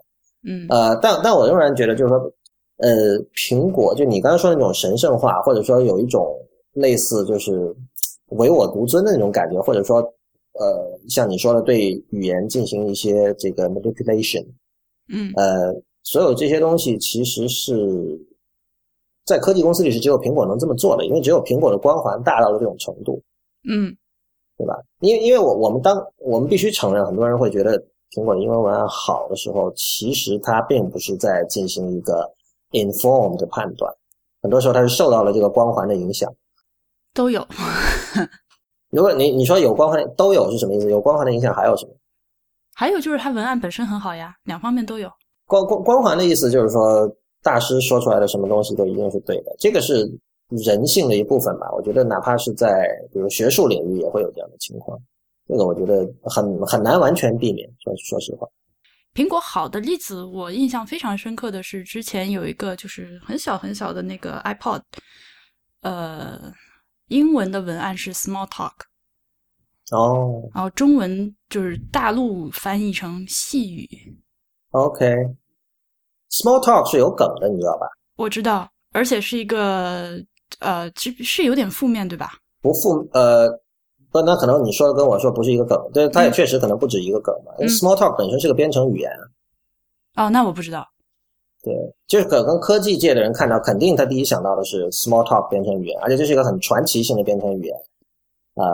Speaker 3: 嗯
Speaker 1: 呃，但但我仍然觉得，就是说，呃，苹果就你刚才说的那种神圣化，或者说有一种类似就是唯我独尊的那种感觉，或者说，呃，像你说的对语言进行一些这个 manipulation，
Speaker 3: 嗯
Speaker 1: 呃，所有这些东西其实是在科技公司里是只有苹果能这么做的，因为只有苹果的光环大到了这种程度，
Speaker 3: 嗯
Speaker 1: 对吧？因为因为我我们当我们必须承认，很多人会觉得苹果的英文文案好的时候，其实它并不是在进行一个 informed 的判断，很多时候它是受到了这个光环的影响。
Speaker 3: 都有。
Speaker 1: 如果你你说有光环都有是什么意思？有光环的影响还有什么？
Speaker 3: 还有就是它文案本身很好呀，两方面都有。
Speaker 1: 光光光环的意思就是说，大师说出来的什么东西都一定是对的，这个是人性的一部分吧。我觉得哪怕是在比如学术领域也会有这样的情况，这个我觉得很很难完全避免。说说实话，
Speaker 3: 苹果好的例子，我印象非常深刻的是，之前有一个就是很小很小的那个 iPod，呃，英文的文案是 Small Talk，
Speaker 1: 哦
Speaker 3: 然后中文就是大陆翻译成细语。
Speaker 1: ，OK，Small Talk 是有梗的，你知道吧？
Speaker 3: 我知道，而且是一个呃，其实是有点负面，对吧？
Speaker 1: 不负呃，不，那可能你说的跟我说不是一个梗，对，它也确实可能不止一个梗嘛。因为
Speaker 3: 嗯
Speaker 1: Small Talk 本身是个编程语言，
Speaker 3: 哦，那我不知道。
Speaker 1: 对，就是可能科技界的人看到，肯定他第一想到的是 Small Talk 编程语言，而且这是一个很传奇性的编程语言。呃，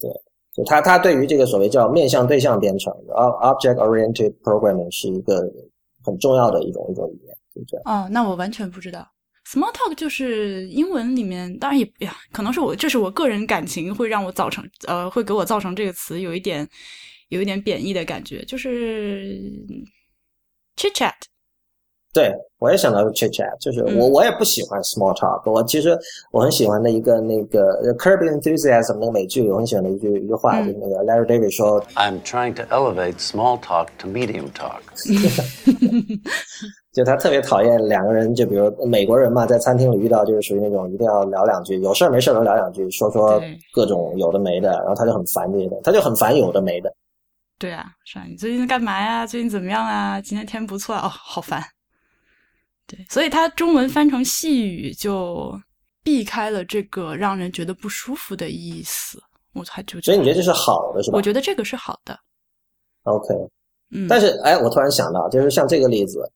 Speaker 1: 对，就他他对于这个所谓叫面向对象编程 （Object Oriented Programming） 是一个很重要的一种一种语言，就这样。
Speaker 3: 哦，那我完全不知道。Small talk 就是英文里面，当然也呀，可能是我这是我个人感情会让我造成呃，会给我造成这个词有一点有一点贬义的感觉，就是 chit chat。
Speaker 1: 对，我也想到 chit chat，就是
Speaker 3: 嗯
Speaker 1: 我、我也不喜欢 small talk。我其实我很喜欢的一个那个呃 Curb Enthusiasm 那个美剧，我很喜欢的一句一句话，
Speaker 3: 嗯
Speaker 1: 就是那个 Larry David 说
Speaker 4: ，I'm trying to elevate small talk to medium talk.
Speaker 1: 就他特别讨厌两个人，就比如美国人嘛，在餐厅里遇到就是属于那种一定要聊两句，有事儿没事儿都聊两句，说说各种有的没的，然后他就很烦这些的，他就很烦有的没的。
Speaker 3: 对啊，是啊，你最近在干嘛呀？最近怎么样啊？今天天不错啊哦，好烦。对，所以它中文翻成细语就避开了这个让人觉得不舒服的意思。我才就
Speaker 1: 所以你觉得这是好的，是吧
Speaker 3: 我觉得这个是好的。
Speaker 1: ？OK，
Speaker 3: 嗯，
Speaker 1: 但是哎，我突然想到，就是像这个例子，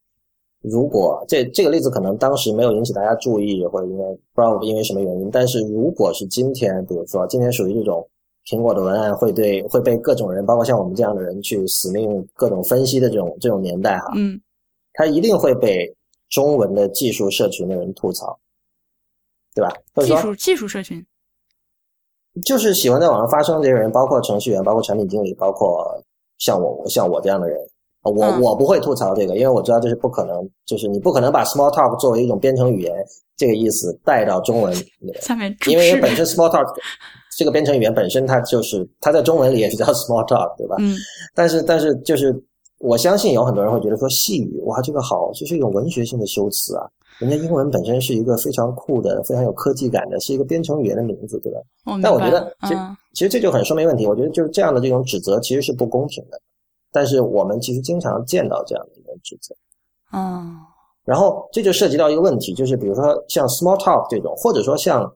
Speaker 1: 如果这这个例子可能当时没有引起大家注意，或者因为不知道因为什么原因，但是如果是今天，比如说今天属于这种苹果的文案会对会被各种人，包括像我们这样的人去死命各种分析的这种这种年代哈，
Speaker 3: 嗯
Speaker 1: 它一定会被中文的技术社群的人吐槽，对吧？
Speaker 3: 技术技术社群，
Speaker 1: 就是喜欢在网上发声这些人，包括程序员，包括产品经理，包括像我像我这样的人，啊我、
Speaker 3: 嗯。
Speaker 1: 我不会吐槽这个，因为我知道这是不可能，就是你不可能把 small talk 作为一种编程语言这个意思带到中文里面，
Speaker 3: 下面
Speaker 1: 因为本身 small talk 这个编程语言本身它就是它在中文里也是叫 small talk，对吧？
Speaker 3: 嗯。
Speaker 1: 但是但是就是我相信有很多人会觉得说细语哇这个好，这是一种文学性的修辞啊。人家英文本身是一个非常酷的、非常有科技感的，是一个编程语言的名字，对吧？但我觉得，其实、
Speaker 3: 嗯
Speaker 1: 其实这就很说明问题。我觉得就是这样的这种指责其实是不公平的，但是我们其实经常见到这样的一种指责。
Speaker 3: 嗯
Speaker 1: 然后这就涉及到一个问题，就是比如说像 small talk 这种，或者说像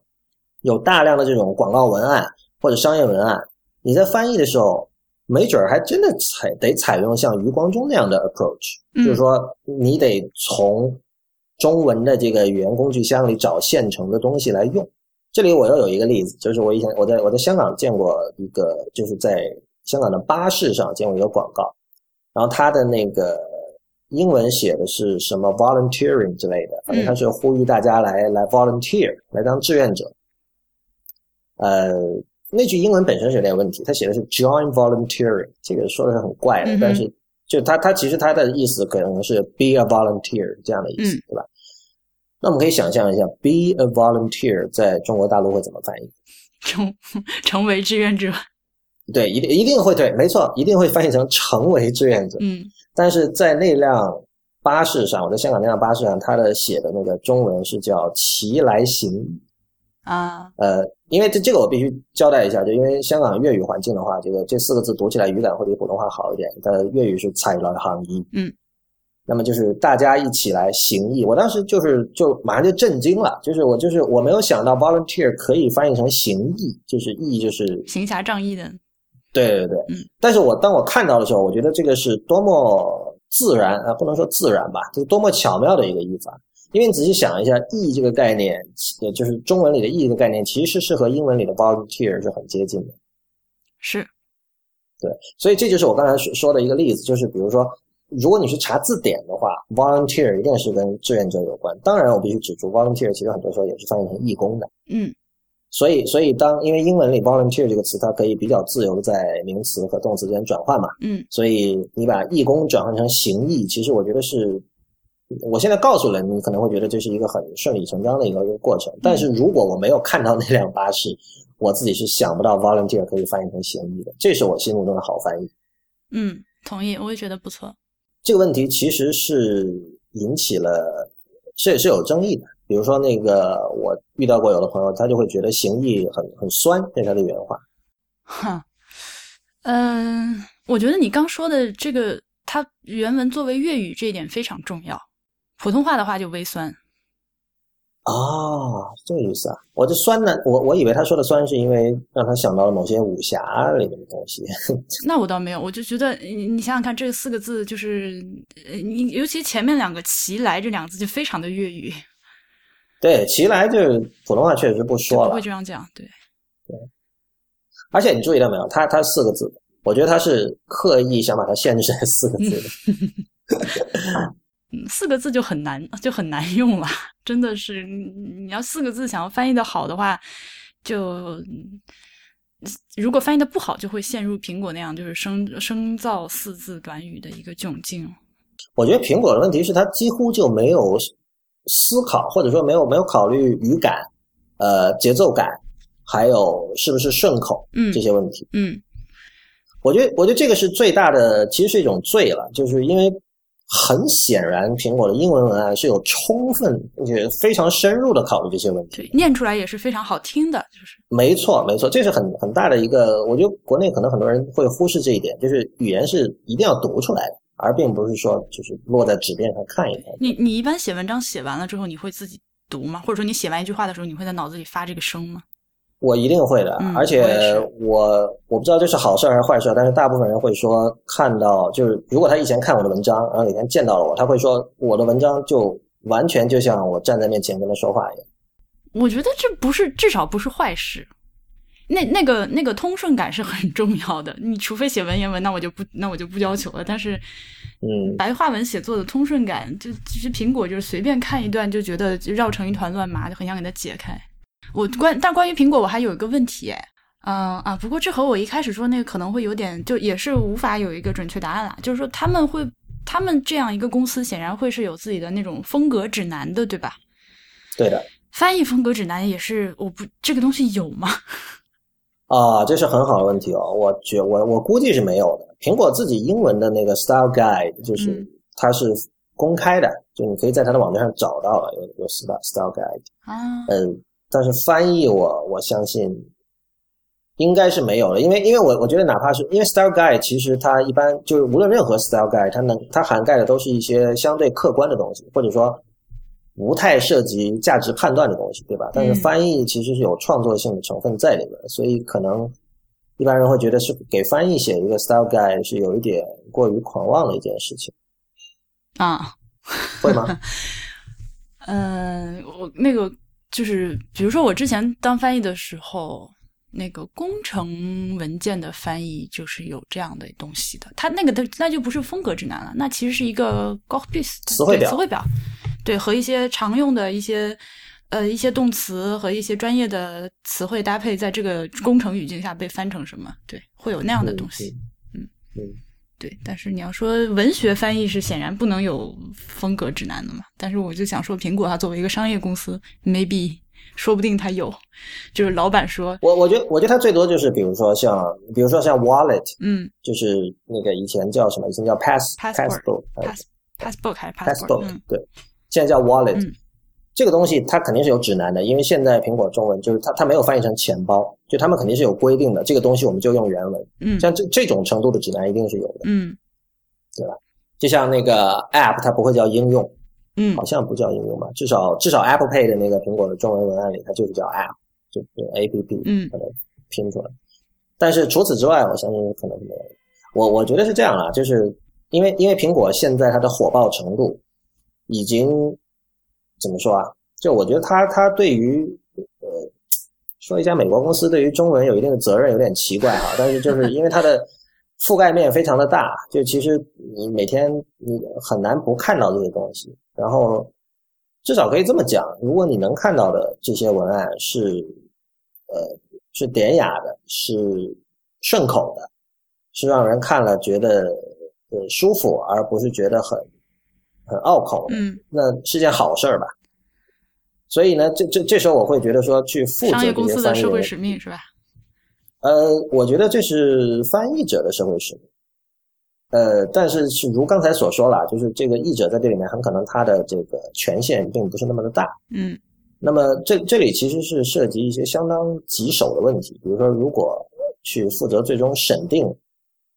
Speaker 1: 有大量的这种广告文案或者商业文案，你在翻译的时候，没准儿还真的采得采用像余光中那样的 approach，、
Speaker 3: 嗯
Speaker 1: 就是说你得从中文的这个语言工具箱里找现成的东西来用。这里我又有一个例子，就是我以前我在我在香港见过一个，就是在香港的巴士上见过一个广告，然后它的那个英文写的是什么 volunteering 之类的，反正它是呼吁大家来来 volunteer 来当志愿者。呃，那句英文本身是有点问题，他写的是 join volunteering，这个说的是很怪的，
Speaker 3: 嗯
Speaker 1: 但是就他他其实他的意思可能是 be a volunteer 这样的意思，
Speaker 3: 嗯
Speaker 1: 对吧？那我们可以想象一下，be a volunteer 在中国大陆会怎么翻译？
Speaker 3: 成成为志愿者。
Speaker 1: 对，一定一定会对，没错，一定会翻译成成为志愿者。
Speaker 3: 嗯
Speaker 1: 但是在那辆巴士上，我在香港那辆巴士上，它的写的那个中文是叫“骑来行
Speaker 3: 啊，”。
Speaker 1: 呃，因为这这个我必须交代一下，就因为香港粤语环境的话，这个这四个字读起来语感会比普通话好一点。它的粤语是“采了行音”，
Speaker 3: 嗯，
Speaker 1: 那么就是大家一起来行义。我当时就是就马上就震惊了，就是我就是我没有想到 volunteer 可以翻译成行义，就是义就是
Speaker 3: 行侠仗义的。
Speaker 1: 对对对，
Speaker 3: 嗯，
Speaker 1: 但是我当我看到的时候，我觉得这个是多么自然啊，不能说自然吧，就是多么巧妙的一个译法。因为你仔细想一下，义这个概念，也就是中文里的义这个概念，其实是和英文里的 volunteer 是很接近的。
Speaker 3: 是，对
Speaker 1: 所以这就是我刚才说说的一个例子，就是比如说，如果你去查字典的话，volunteer 一定是跟志愿者有关。当然，我必须指出，volunteer 其实很多时候也是翻译成义工的。
Speaker 3: 嗯
Speaker 1: 所以，所以当因为英文里 volunteer 这个词，它可以比较自由的在名词和动词之间转换嘛，
Speaker 3: 嗯
Speaker 1: 所以你把义工转换成行义，其实我觉得是，我现在告诉了你，可能会觉得这是一个很顺理成章的一个一个过程。但是如果我没有看到那辆巴士，我自己是想不到 volunteer 可以翻译成行义的，这是我心目中的好翻译。
Speaker 3: 嗯，同意，我也觉得不错。
Speaker 1: 这个问题其实是引起了是是有争议的。比如说，那个我遇到过有的朋友，他就会觉得行义很很酸，这是他的原话。
Speaker 3: 哈，嗯，我觉得你刚说的这个，它原文作为粤语这一点非常重要。普通话的话就微酸。
Speaker 1: 哦，这个意思啊！我这酸呢，我我以为他说的酸是因为让他想到了某些武侠里面的东西。
Speaker 3: 那我倒没有，我就觉得你你想想看，这四个字就是，呃，你尤其前面两个“齐来”这两个字就非常的粤语，
Speaker 1: 对，齐来就是普通话确实是不说了
Speaker 3: 不会，这样讲。对对，
Speaker 1: 而且你注意到没有，他他四个字，我觉得他是刻意想把它限制在四个字的。
Speaker 3: 嗯，四个字就很难，就很难用了，真的是，你要四个字想要翻译的好的话，就嗯如果翻译的不好，就会陷入苹果那样就是生生造四字短语的一个窘境。
Speaker 1: 我觉得苹果的问题是它几乎就没有思考，或者说没有没有考虑语感、呃节奏感，还有是不是顺口
Speaker 3: 嗯
Speaker 1: 这些问题。
Speaker 3: 嗯
Speaker 1: 我觉得，我觉得这个是最大的，其实是一种罪了，就是因为很显然，苹果的英文文案是有充分而且非常深入的考虑这些问题。
Speaker 3: 对，念出来也是非常好听的，就是
Speaker 1: 没错，没错，这是很很大的一个，我觉得国内可能很多人会忽视这一点，就是语言是一定要读出来的，而并不是说就是落在纸面上看一看。
Speaker 3: 你你一般写文章写完了之后，你会自己读吗？或者说你写完一句话的时候，你会在脑子里发这个声吗？
Speaker 1: 我一定会的，
Speaker 3: 嗯
Speaker 1: 而且
Speaker 3: 我
Speaker 1: 我我不知道这是好事还是坏事，但是大部分人会说，看到就是如果他以前看我的文章，然后有一天见到了我，他会说我的文章就完全就像我站在面前跟他说话一样。
Speaker 3: 我觉得这不是，至少不是坏事。那那个那个通顺感是很重要的，你除非写文言文，那我就不那我就不要求了。但是
Speaker 1: 嗯，
Speaker 3: 白话文写作的通顺感，就其实苹果就是随便看一段就觉得绕成一团乱麻，就很想给它解开。我关但关于苹果，我还有一个问题，哎，嗯啊，不过这和我一开始说那个可能会有点，就也是无法有一个准确答案啦。就是说他们会，他们这样一个公司显然会是有自己的那种风格指南的，对吧？
Speaker 1: 对的
Speaker 3: 翻译风格指南也是，我不这个东西有吗？
Speaker 1: 啊，这是很好的问题哦。我觉我我估计是没有的。苹果自己英文的那个 Style Guide 就是
Speaker 3: 嗯
Speaker 1: 它是公开的，就你可以在它的网站上找到了有有 Style Style Guide。
Speaker 3: 啊，
Speaker 1: 嗯，但是翻译我我相信应该是没有了，因为因为我我觉得哪怕是因为 Style Guide，其实它一般就是无论任何 Style Guide，它能它涵盖的都是一些相对客观的东西，或者说不太涉及价值判断的东西，对吧？但是
Speaker 3: 嗯
Speaker 1: 翻译其实是有创作性的成分在里边，所以可能一般人会觉得是给翻译写一个 Style Guide 是有一点过于狂妄的一件事情，
Speaker 3: 啊，
Speaker 1: 会吗？
Speaker 3: 嗯，我那个就是，比如说我之前当翻译的时候，那个工程文件的翻译就是有这样的东西的。它那个的那就不是风格指南了，那其实是一个 g o p i s
Speaker 1: 词汇表
Speaker 3: 词汇表，对，和一些常用的一些呃一些动词和一些专业的词汇搭配，在这个工程语境下被翻成什么，对，会有那样的东西。
Speaker 1: 嗯嗯。
Speaker 3: 对，但是你要说文学翻译是显然不能有风格指南的嘛。但是我就想说，苹果它作为一个商业公司，maybe 说不定它有。就是老板说，
Speaker 1: 我我觉得我觉得它最多就是比如说像比如说像 wallet，
Speaker 3: 嗯
Speaker 1: 就是那个以前叫什么？以前叫 pass
Speaker 3: Passport
Speaker 1: passport 呃
Speaker 3: ，pass passbook 还是
Speaker 1: passport，、
Speaker 3: 嗯
Speaker 1: 对，现在叫 wallet、
Speaker 3: 嗯
Speaker 1: 这个东西它肯定是有指南的，因为现在苹果中文就是它它没有翻译成钱包，就他们肯定是有规定的，这个东西我们就用原文，
Speaker 3: 嗯
Speaker 1: 像这这种程度的指南一定是有的。
Speaker 3: 嗯
Speaker 1: 就像那个 app，它不会叫应用，
Speaker 3: 嗯
Speaker 1: 好像不叫应用吧？至少至少 Apple Pay 的那个苹果的中文文案里，它就是叫 app，就是 A P P，
Speaker 3: 嗯
Speaker 1: 把它拼出来。但是除此之外，我相信可能是没有。我我觉得是这样啊，就是因为因为苹果现在它的火爆程度已经怎么说啊？就我觉得他他对于呃说一家美国公司对于中文有一定的责任，有点奇怪哈。但是就是因为它的覆盖面非常的大，就其实你每天你很难不看到这些东西。然后至少可以这么讲，如果你能看到的这些文案是呃是典雅的，是顺口的，是让人看了觉得呃舒服，而不是觉得很很拗口的，
Speaker 3: 嗯，
Speaker 1: 那是件好事儿吧。所以呢，这这这时候我会觉得说，去负责
Speaker 3: 商业公
Speaker 1: 这些
Speaker 3: 司的社会
Speaker 1: 翻译人
Speaker 3: 使命是吧？
Speaker 1: 呃，我觉得这是翻译者的社会使命。呃，但是是如刚才所说了，就是这个译者在这里面很可能他的这个权限并不是那么的大。
Speaker 3: 嗯
Speaker 1: 那么这这里其实是涉及一些相当棘手的问题，比如说，如果去负责最终审定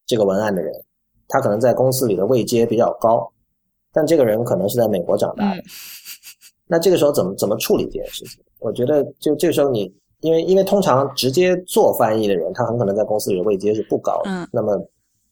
Speaker 1: 这个文案的人，他可能在公司里的位阶比较高，但这个人可能是在美国长大的，
Speaker 3: 嗯
Speaker 1: 那这个时候怎么怎么处理这件事情？我觉得就这个时候你，因为因为通常直接做翻译的人，他很可能在公司里的位阶是不高的。
Speaker 3: 嗯
Speaker 1: 那么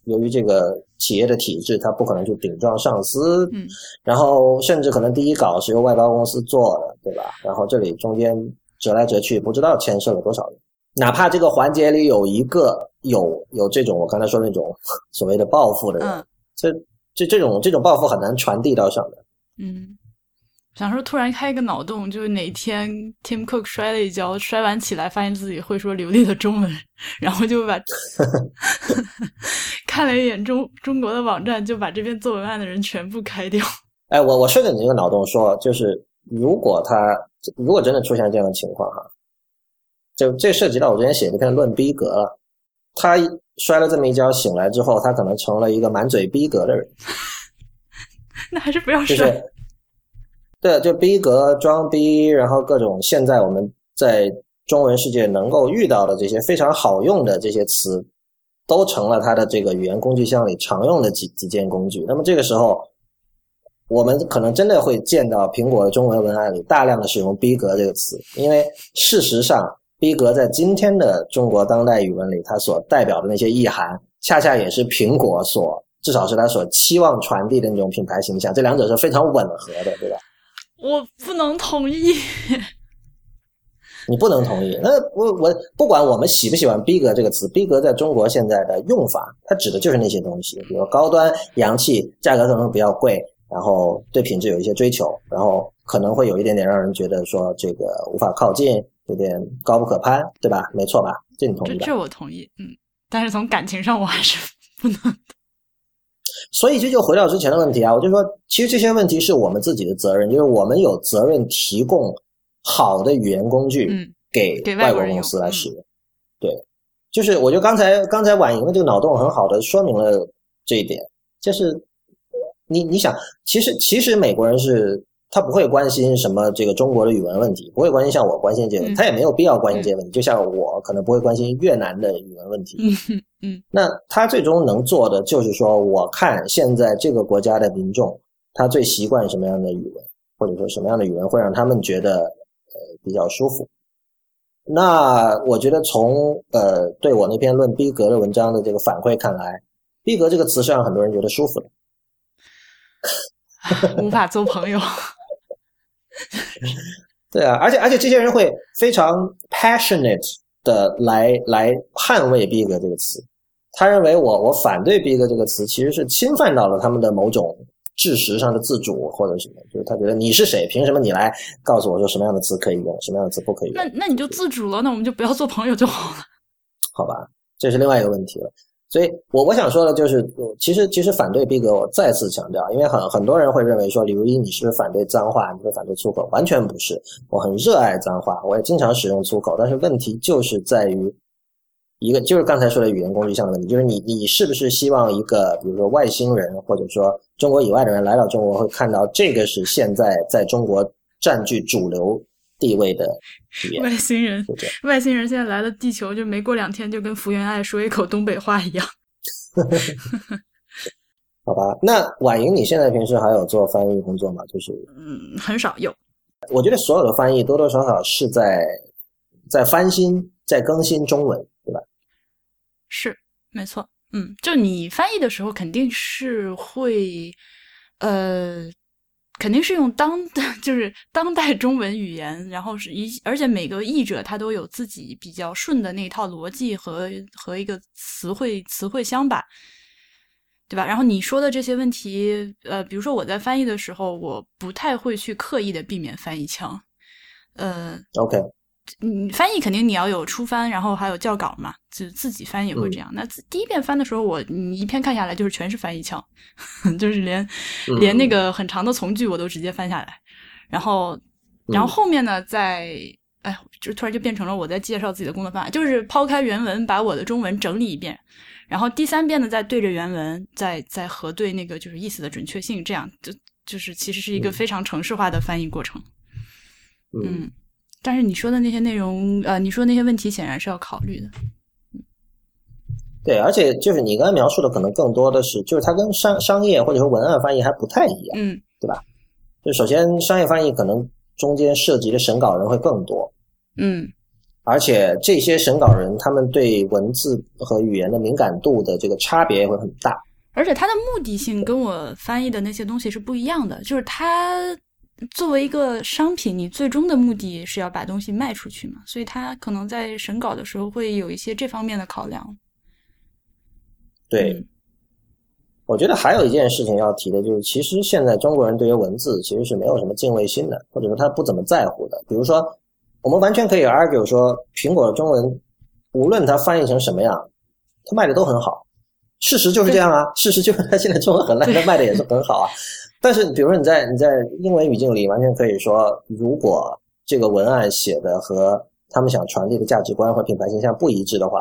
Speaker 1: 由于这个企业的体制，他不可能去顶撞上司，
Speaker 3: 嗯
Speaker 1: 然后甚至可能第一稿是由外包公司做的，对吧？然后这里中间折来折去，不知道牵涉了多少人。哪怕这个环节里有一个有有这种我刚才说的那种 所谓的报复的人，
Speaker 3: 嗯
Speaker 1: 这这这种这种报复很难传递到上面。
Speaker 3: 嗯。想说突然开一个脑洞，就是哪天 Tim Cook 摔了一跤，摔完起来发现自己会说流利的中文，然后就把 看了一眼中中国的网站，就把这边做文案的人全部开掉。
Speaker 1: 哎，我我顺着你这个脑洞说，就是如果他如果真的出现这样的情况哈，就这涉及到我之前写那篇论逼格了。他摔了这么一跤，醒来之后，他可能成了一个满嘴逼格的人，
Speaker 3: 那还是不要
Speaker 1: 就
Speaker 3: 摔。
Speaker 1: 是 对，就逼格、装逼，然后各种现在我们在中文世界能够遇到的这些非常好用的这些词，都成了他的这个语言工具箱里常用的几几件工具。那么这个时候，我们可能真的会见到苹果的中文文案里大量的使用“逼格”这个词，因为事实上，逼格在今天的中国当代语文里，它所代表的那些意涵，恰恰也是苹果所至少是它所期望传递的那种品牌形象，这两者是非常吻合的，对吧？
Speaker 3: 我不能同意。
Speaker 1: 你不能同意。那我我不管我们喜不喜欢“逼格”这个词，“逼格”在中国现在的用法，它指的就是那些东西，比如高端、洋气，价格可能比较贵，然后对品质有一些追求，然后可能会有一点点让人觉得说这个无法靠近，有点高不可攀，对吧？没错吧？这你同意吧？
Speaker 3: 这这我同意，嗯，但是从感情上我还是 不能。
Speaker 1: 所以这就回到之前的问题啊，我就说，其实这些问题是我们自己的责任，就是我们有责任提供好的语言工具
Speaker 3: 嗯
Speaker 1: 给
Speaker 3: 外国
Speaker 1: 公司来使用。对，就是我觉得刚才刚才婉莹的这个脑洞很好的说明了这一点，就是你你想，其实其实美国人是他不会关心什么这个中国的语文问题，不会关心像我关心这些问题，
Speaker 3: 嗯
Speaker 1: 他也没有必要关心这些问题，就像我可能不会关心越南的语文问题。
Speaker 3: 嗯嗯
Speaker 1: 那他最终能做的就是说，我看现在这个国家的民众，他最习惯什么样的语文，或者说什么样的语文会让他们觉得呃比较舒服。那我觉得从呃对我那篇论逼格的文章的这个反馈看来，逼格这个词是让很多人觉得舒服的。
Speaker 3: 无法做朋友。
Speaker 1: 对啊，而且而且这些人会非常 passionate 的来来捍卫逼格这个词。他认为我我反对逼格这个词，其实是侵犯到了他们的某种知识上的自主或者什么，就是他觉得你是谁，凭什么你来告诉我说什么样的词可以用，什么样的词不可以用
Speaker 3: 那？那你就自主了，那我们就不要做朋友就好了。
Speaker 1: 好吧，这是另外一个问题了。所以我我想说的就是，其实其实反对逼格，我再次强调，因为很很多人会认为说，李如一你是不是反对脏话，你会反对粗口？完全不是，我很热爱脏话，我也经常使用粗口，但是问题就是在于一个，就是刚才说的语言工具上的问题，就是你你是不是希望一个比如说外星人或者说中国以外的人来到中国会看到这个是现在在中国占据主流地位的语言，
Speaker 3: 外星人。外星人现在来了地球，就没过两天就跟福原爱说一口东北话一样。
Speaker 1: 好吧，那婉莹，你现在平时还有做翻译工作吗？就是
Speaker 3: 嗯，很少有。
Speaker 1: 我觉得所有的翻译多多少少是在在翻新、在更新中文，对吧？
Speaker 3: 是，没错。嗯，就你翻译的时候，肯定是会，呃，肯定是用当 就是当代中文语言，然后是一，而且每个译者他都有自己比较顺的那一套逻辑和和一个词汇词汇箱吧，对吧？然后你说的这些问题，呃，比如说我在翻译的时候，我不太会去刻意的避免翻译腔，呃
Speaker 1: ，OK，
Speaker 3: 你翻译肯定你要有初翻，然后还有校稿嘛，就自己翻也会这样。那第一遍翻的时候，我你一篇看下来就是全是翻译腔，就是连、
Speaker 1: 嗯
Speaker 3: 连那个很长的从句我都直接翻下来，然后然后后面呢，在哎，就突然就变成了我在介绍自己的工作方法，就是抛开原文，把我的中文整理一遍，然后第三遍呢再对着原文，再再核对那个就是意思的准确性，这样就就是其实是一个
Speaker 1: 嗯。
Speaker 3: 非常程式化的翻译过程。
Speaker 1: 嗯，
Speaker 3: 嗯，但是你说的那些内容，呃，你说的那些问题显然是要考虑的。
Speaker 1: 对，而且就是你刚才描述的，可能更多的是，就是它跟商商业或者说文案翻译还不太一样。
Speaker 3: 嗯对吧
Speaker 1: 就首先，商业翻译可能中间涉及的审稿人会更多，
Speaker 3: 嗯
Speaker 1: 而且这些审稿人他们对文字和语言的敏感度的这个差别也会很大。
Speaker 3: 而且它的目的性跟我翻译的那些东西是不一样的，就是它作为一个商品，你最终的目的是要把东西卖出去嘛，所以他可能在审稿的时候会有一些这方面的考量。
Speaker 1: 对，
Speaker 3: 嗯
Speaker 1: 我觉得还有一件事情要提的，就是其实现在中国人对于文字其实是没有什么敬畏心的，或者说他不怎么在乎的。比如说，我们完全可以 argue 说，苹果的中文无论它翻译成什么样，它卖的都很好。事实就是这样啊，事实就是它现在中文很烂，它卖的也是很好啊。但是，比如说你在你在英文语境里，完全可以说，如果这个文案写的和他们想传递的价值观或品牌形象不一致的话，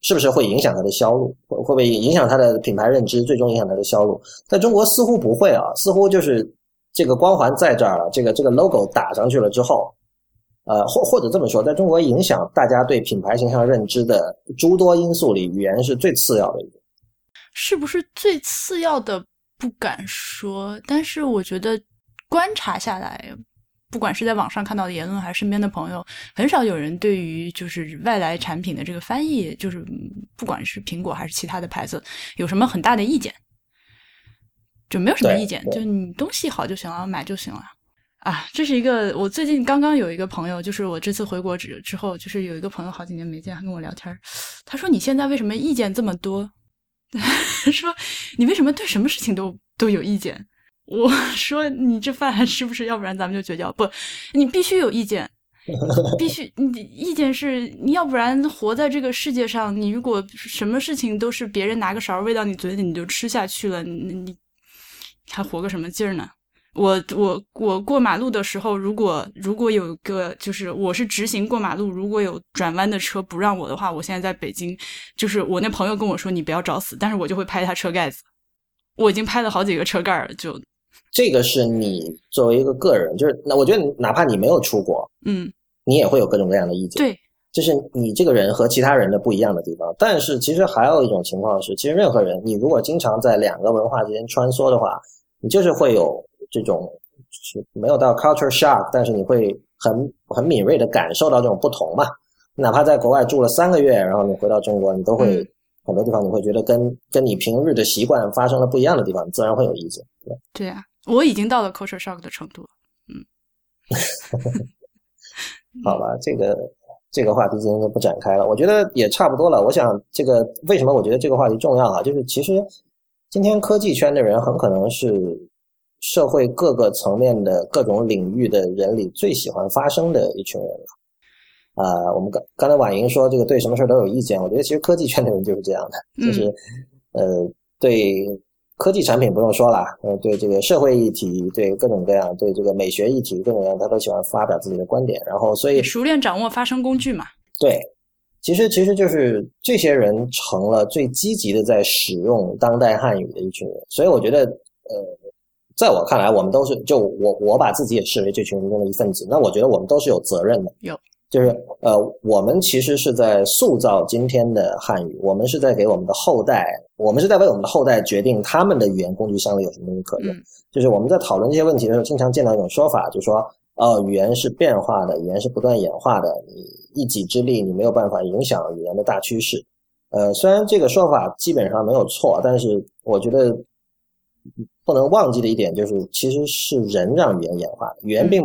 Speaker 1: 是不是会影响它的销路？会会不会影响它的品牌认知？最终影响它的销路？在中国似乎不会啊，似乎就是这个光环在这儿了，这个这个 logo 打上去了之后，呃，或或者这么说，在中国影响大家对品牌形象认知的诸多因素里，语言是最次要的一个。
Speaker 3: 是不是最次要的不敢说，但是我觉得观察下来，不管是在网上看到的言论，还是身边的朋友，很少有人对于就是外来产品的这个翻译，就是嗯不管是苹果还是其他的牌子，有什么很大的意见，就没有什么意见，就你东西好就行了，买就行了。啊，这是一个我最近刚刚有一个朋友，就是我这次回国之之后，就是有一个朋友好几年没见，他跟我聊天，他说你现在为什么意见这么多？说你为什么对什么事情都都有意见？我说你这饭还吃不吃？要不然咱们就绝交。不，你必须有意见，必须你意见是你要不然活在这个世界上，你如果什么事情都是别人拿个勺喂到你嘴里你就吃下去了，你你还活个什么劲儿呢？我我我过马路的时候，如果如果有个就是我是直行过马路，如果有转弯的车不让我的话，我现在在北京，就是我那朋友跟我说你不要找死，但是我就会拍他车盖子，我已经拍了好几个车盖儿了，就
Speaker 1: 这个是你作为一个个人，就是那我觉得哪怕你没有出国，
Speaker 3: 嗯，
Speaker 1: 你也会有各种各样的意见。
Speaker 3: 对，
Speaker 1: 就是你这个人和其他人的不一样的地方。但是其实还有一种情况是，其实任何人，你如果经常在两个文化之间穿梭的话，你就是会有这种是没有到 culture shock，但是你会很很敏锐的感受到这种不同嘛。哪怕在国外住了三个月，然后你回到中国，你都会、
Speaker 3: 嗯
Speaker 1: 很多地方你会觉得跟跟你平日的习惯发生了不一样的地方，你自然会有意见。对吧
Speaker 3: 对啊、我已经到了 culture shock 的程度了。
Speaker 1: 好吧，这个这个话题今天就不展开了，我觉得也差不多了。我想这个为什么我觉得这个话题重要啊？就是其实今天科技圈的人很可能是社会各个层面的各种领域的人里最喜欢发声的一群人了。啊、我们刚刚才婉莹说这个对什么事儿都有意见，我觉得其实科技圈的人就是这样的，就是、呃对科技产品不用说了，呃对这个社会议题，对各种各样，对这个美学议题各种各样，他都喜欢发表自己的观点，然后所以
Speaker 3: 熟练掌握发声工具嘛。
Speaker 1: 对，其实其实就是这些人成了最积极的在使用当代汉语的一群人，所以我觉得，呃，在我看来，我们都是就我我把自己也视为这群人中的一份子，那我觉得我们都是有责任的，
Speaker 3: 有，
Speaker 1: 就是呃，我们其实是在塑造今天的汉语，我们是在给我们的后代，我们是在为我们的后代决定他们的语言工具箱里有什么东西可用。
Speaker 3: 嗯
Speaker 1: 就是我们在讨论这些问题的时候，经常见到一种说法，就说，呃，语言是变化的，语言是不断演化的，你一己之力你没有办法影响语言的大趋势。呃，虽然这个说法基本上没有错，但是我觉得不能忘记的一点就是，其实是人让语言演化的，语言并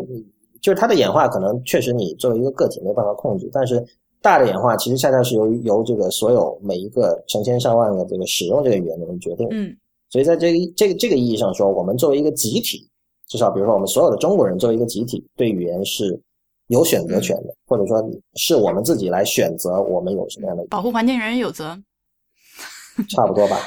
Speaker 1: 就是它的演化可能确实你作为一个个体没有办法控制，但是大的演化其实恰恰是由于由这个所有每一个成千上万个这个使用这个语言的人决定。
Speaker 3: 嗯
Speaker 1: 所以在这个这个这个意义上说，我们作为一个集体，至少比如说我们所有的中国人作为一个集体，对语言是有选择权的，或者说是我们自己来选择我们有什么样的
Speaker 3: 保护环境人人有责。
Speaker 1: 差不多吧。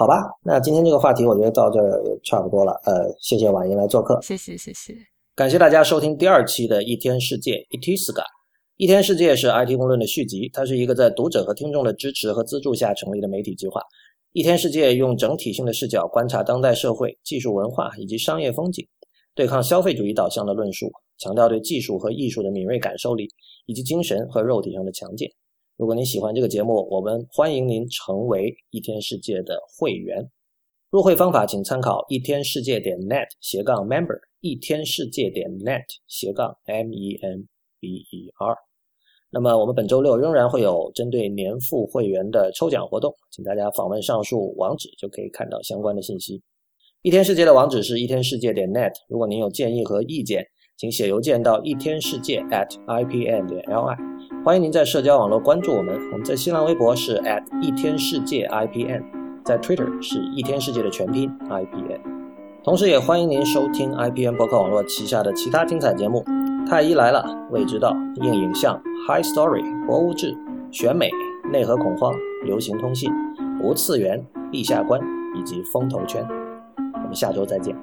Speaker 1: 好吧，那今天这个话题我觉得到这儿差不多了。呃，谢谢婉莹来做客，
Speaker 3: 谢谢谢谢。
Speaker 1: 感谢大家收听第二期的《一天世界 Itiska》。一天世界是 IT 公论的续集，它是一个在读者和听众的支持和资助下成立的媒体计划。一天世界用整体性的视角观察当代社会、技术文化以及商业风景，对抗消费主义导向的论述，强调对技术和艺术的敏锐感受力，以及精神和肉体上的强健。如果您喜欢这个节目，我们欢迎您成为一天世界的会员。入会方法请参考一天世界点 net 斜杠 member，一天世界点 net 斜杠 m e n b e r。那么我们本周六仍然会有针对年付会员的抽奖活动，请大家访问上述网址就可以看到相关的信息。一天世界的网址是一天世界点 net。如果您有建议和意见，请写邮件到一天世界 at ipn 点 li。欢迎您在社交网络关注我们，我们在新浪微博是 at 一天世界 ipn，在 Twitter 是一天世界的全拼 ipn。同时也欢迎您收听 IPN 博客网络旗下的其他精彩节目，《太医来了》、《未知道》、硬影像、High Story、博物志、选美、内核恐慌、流行通信、无次元、地下观以及风投圈。我们下周再见。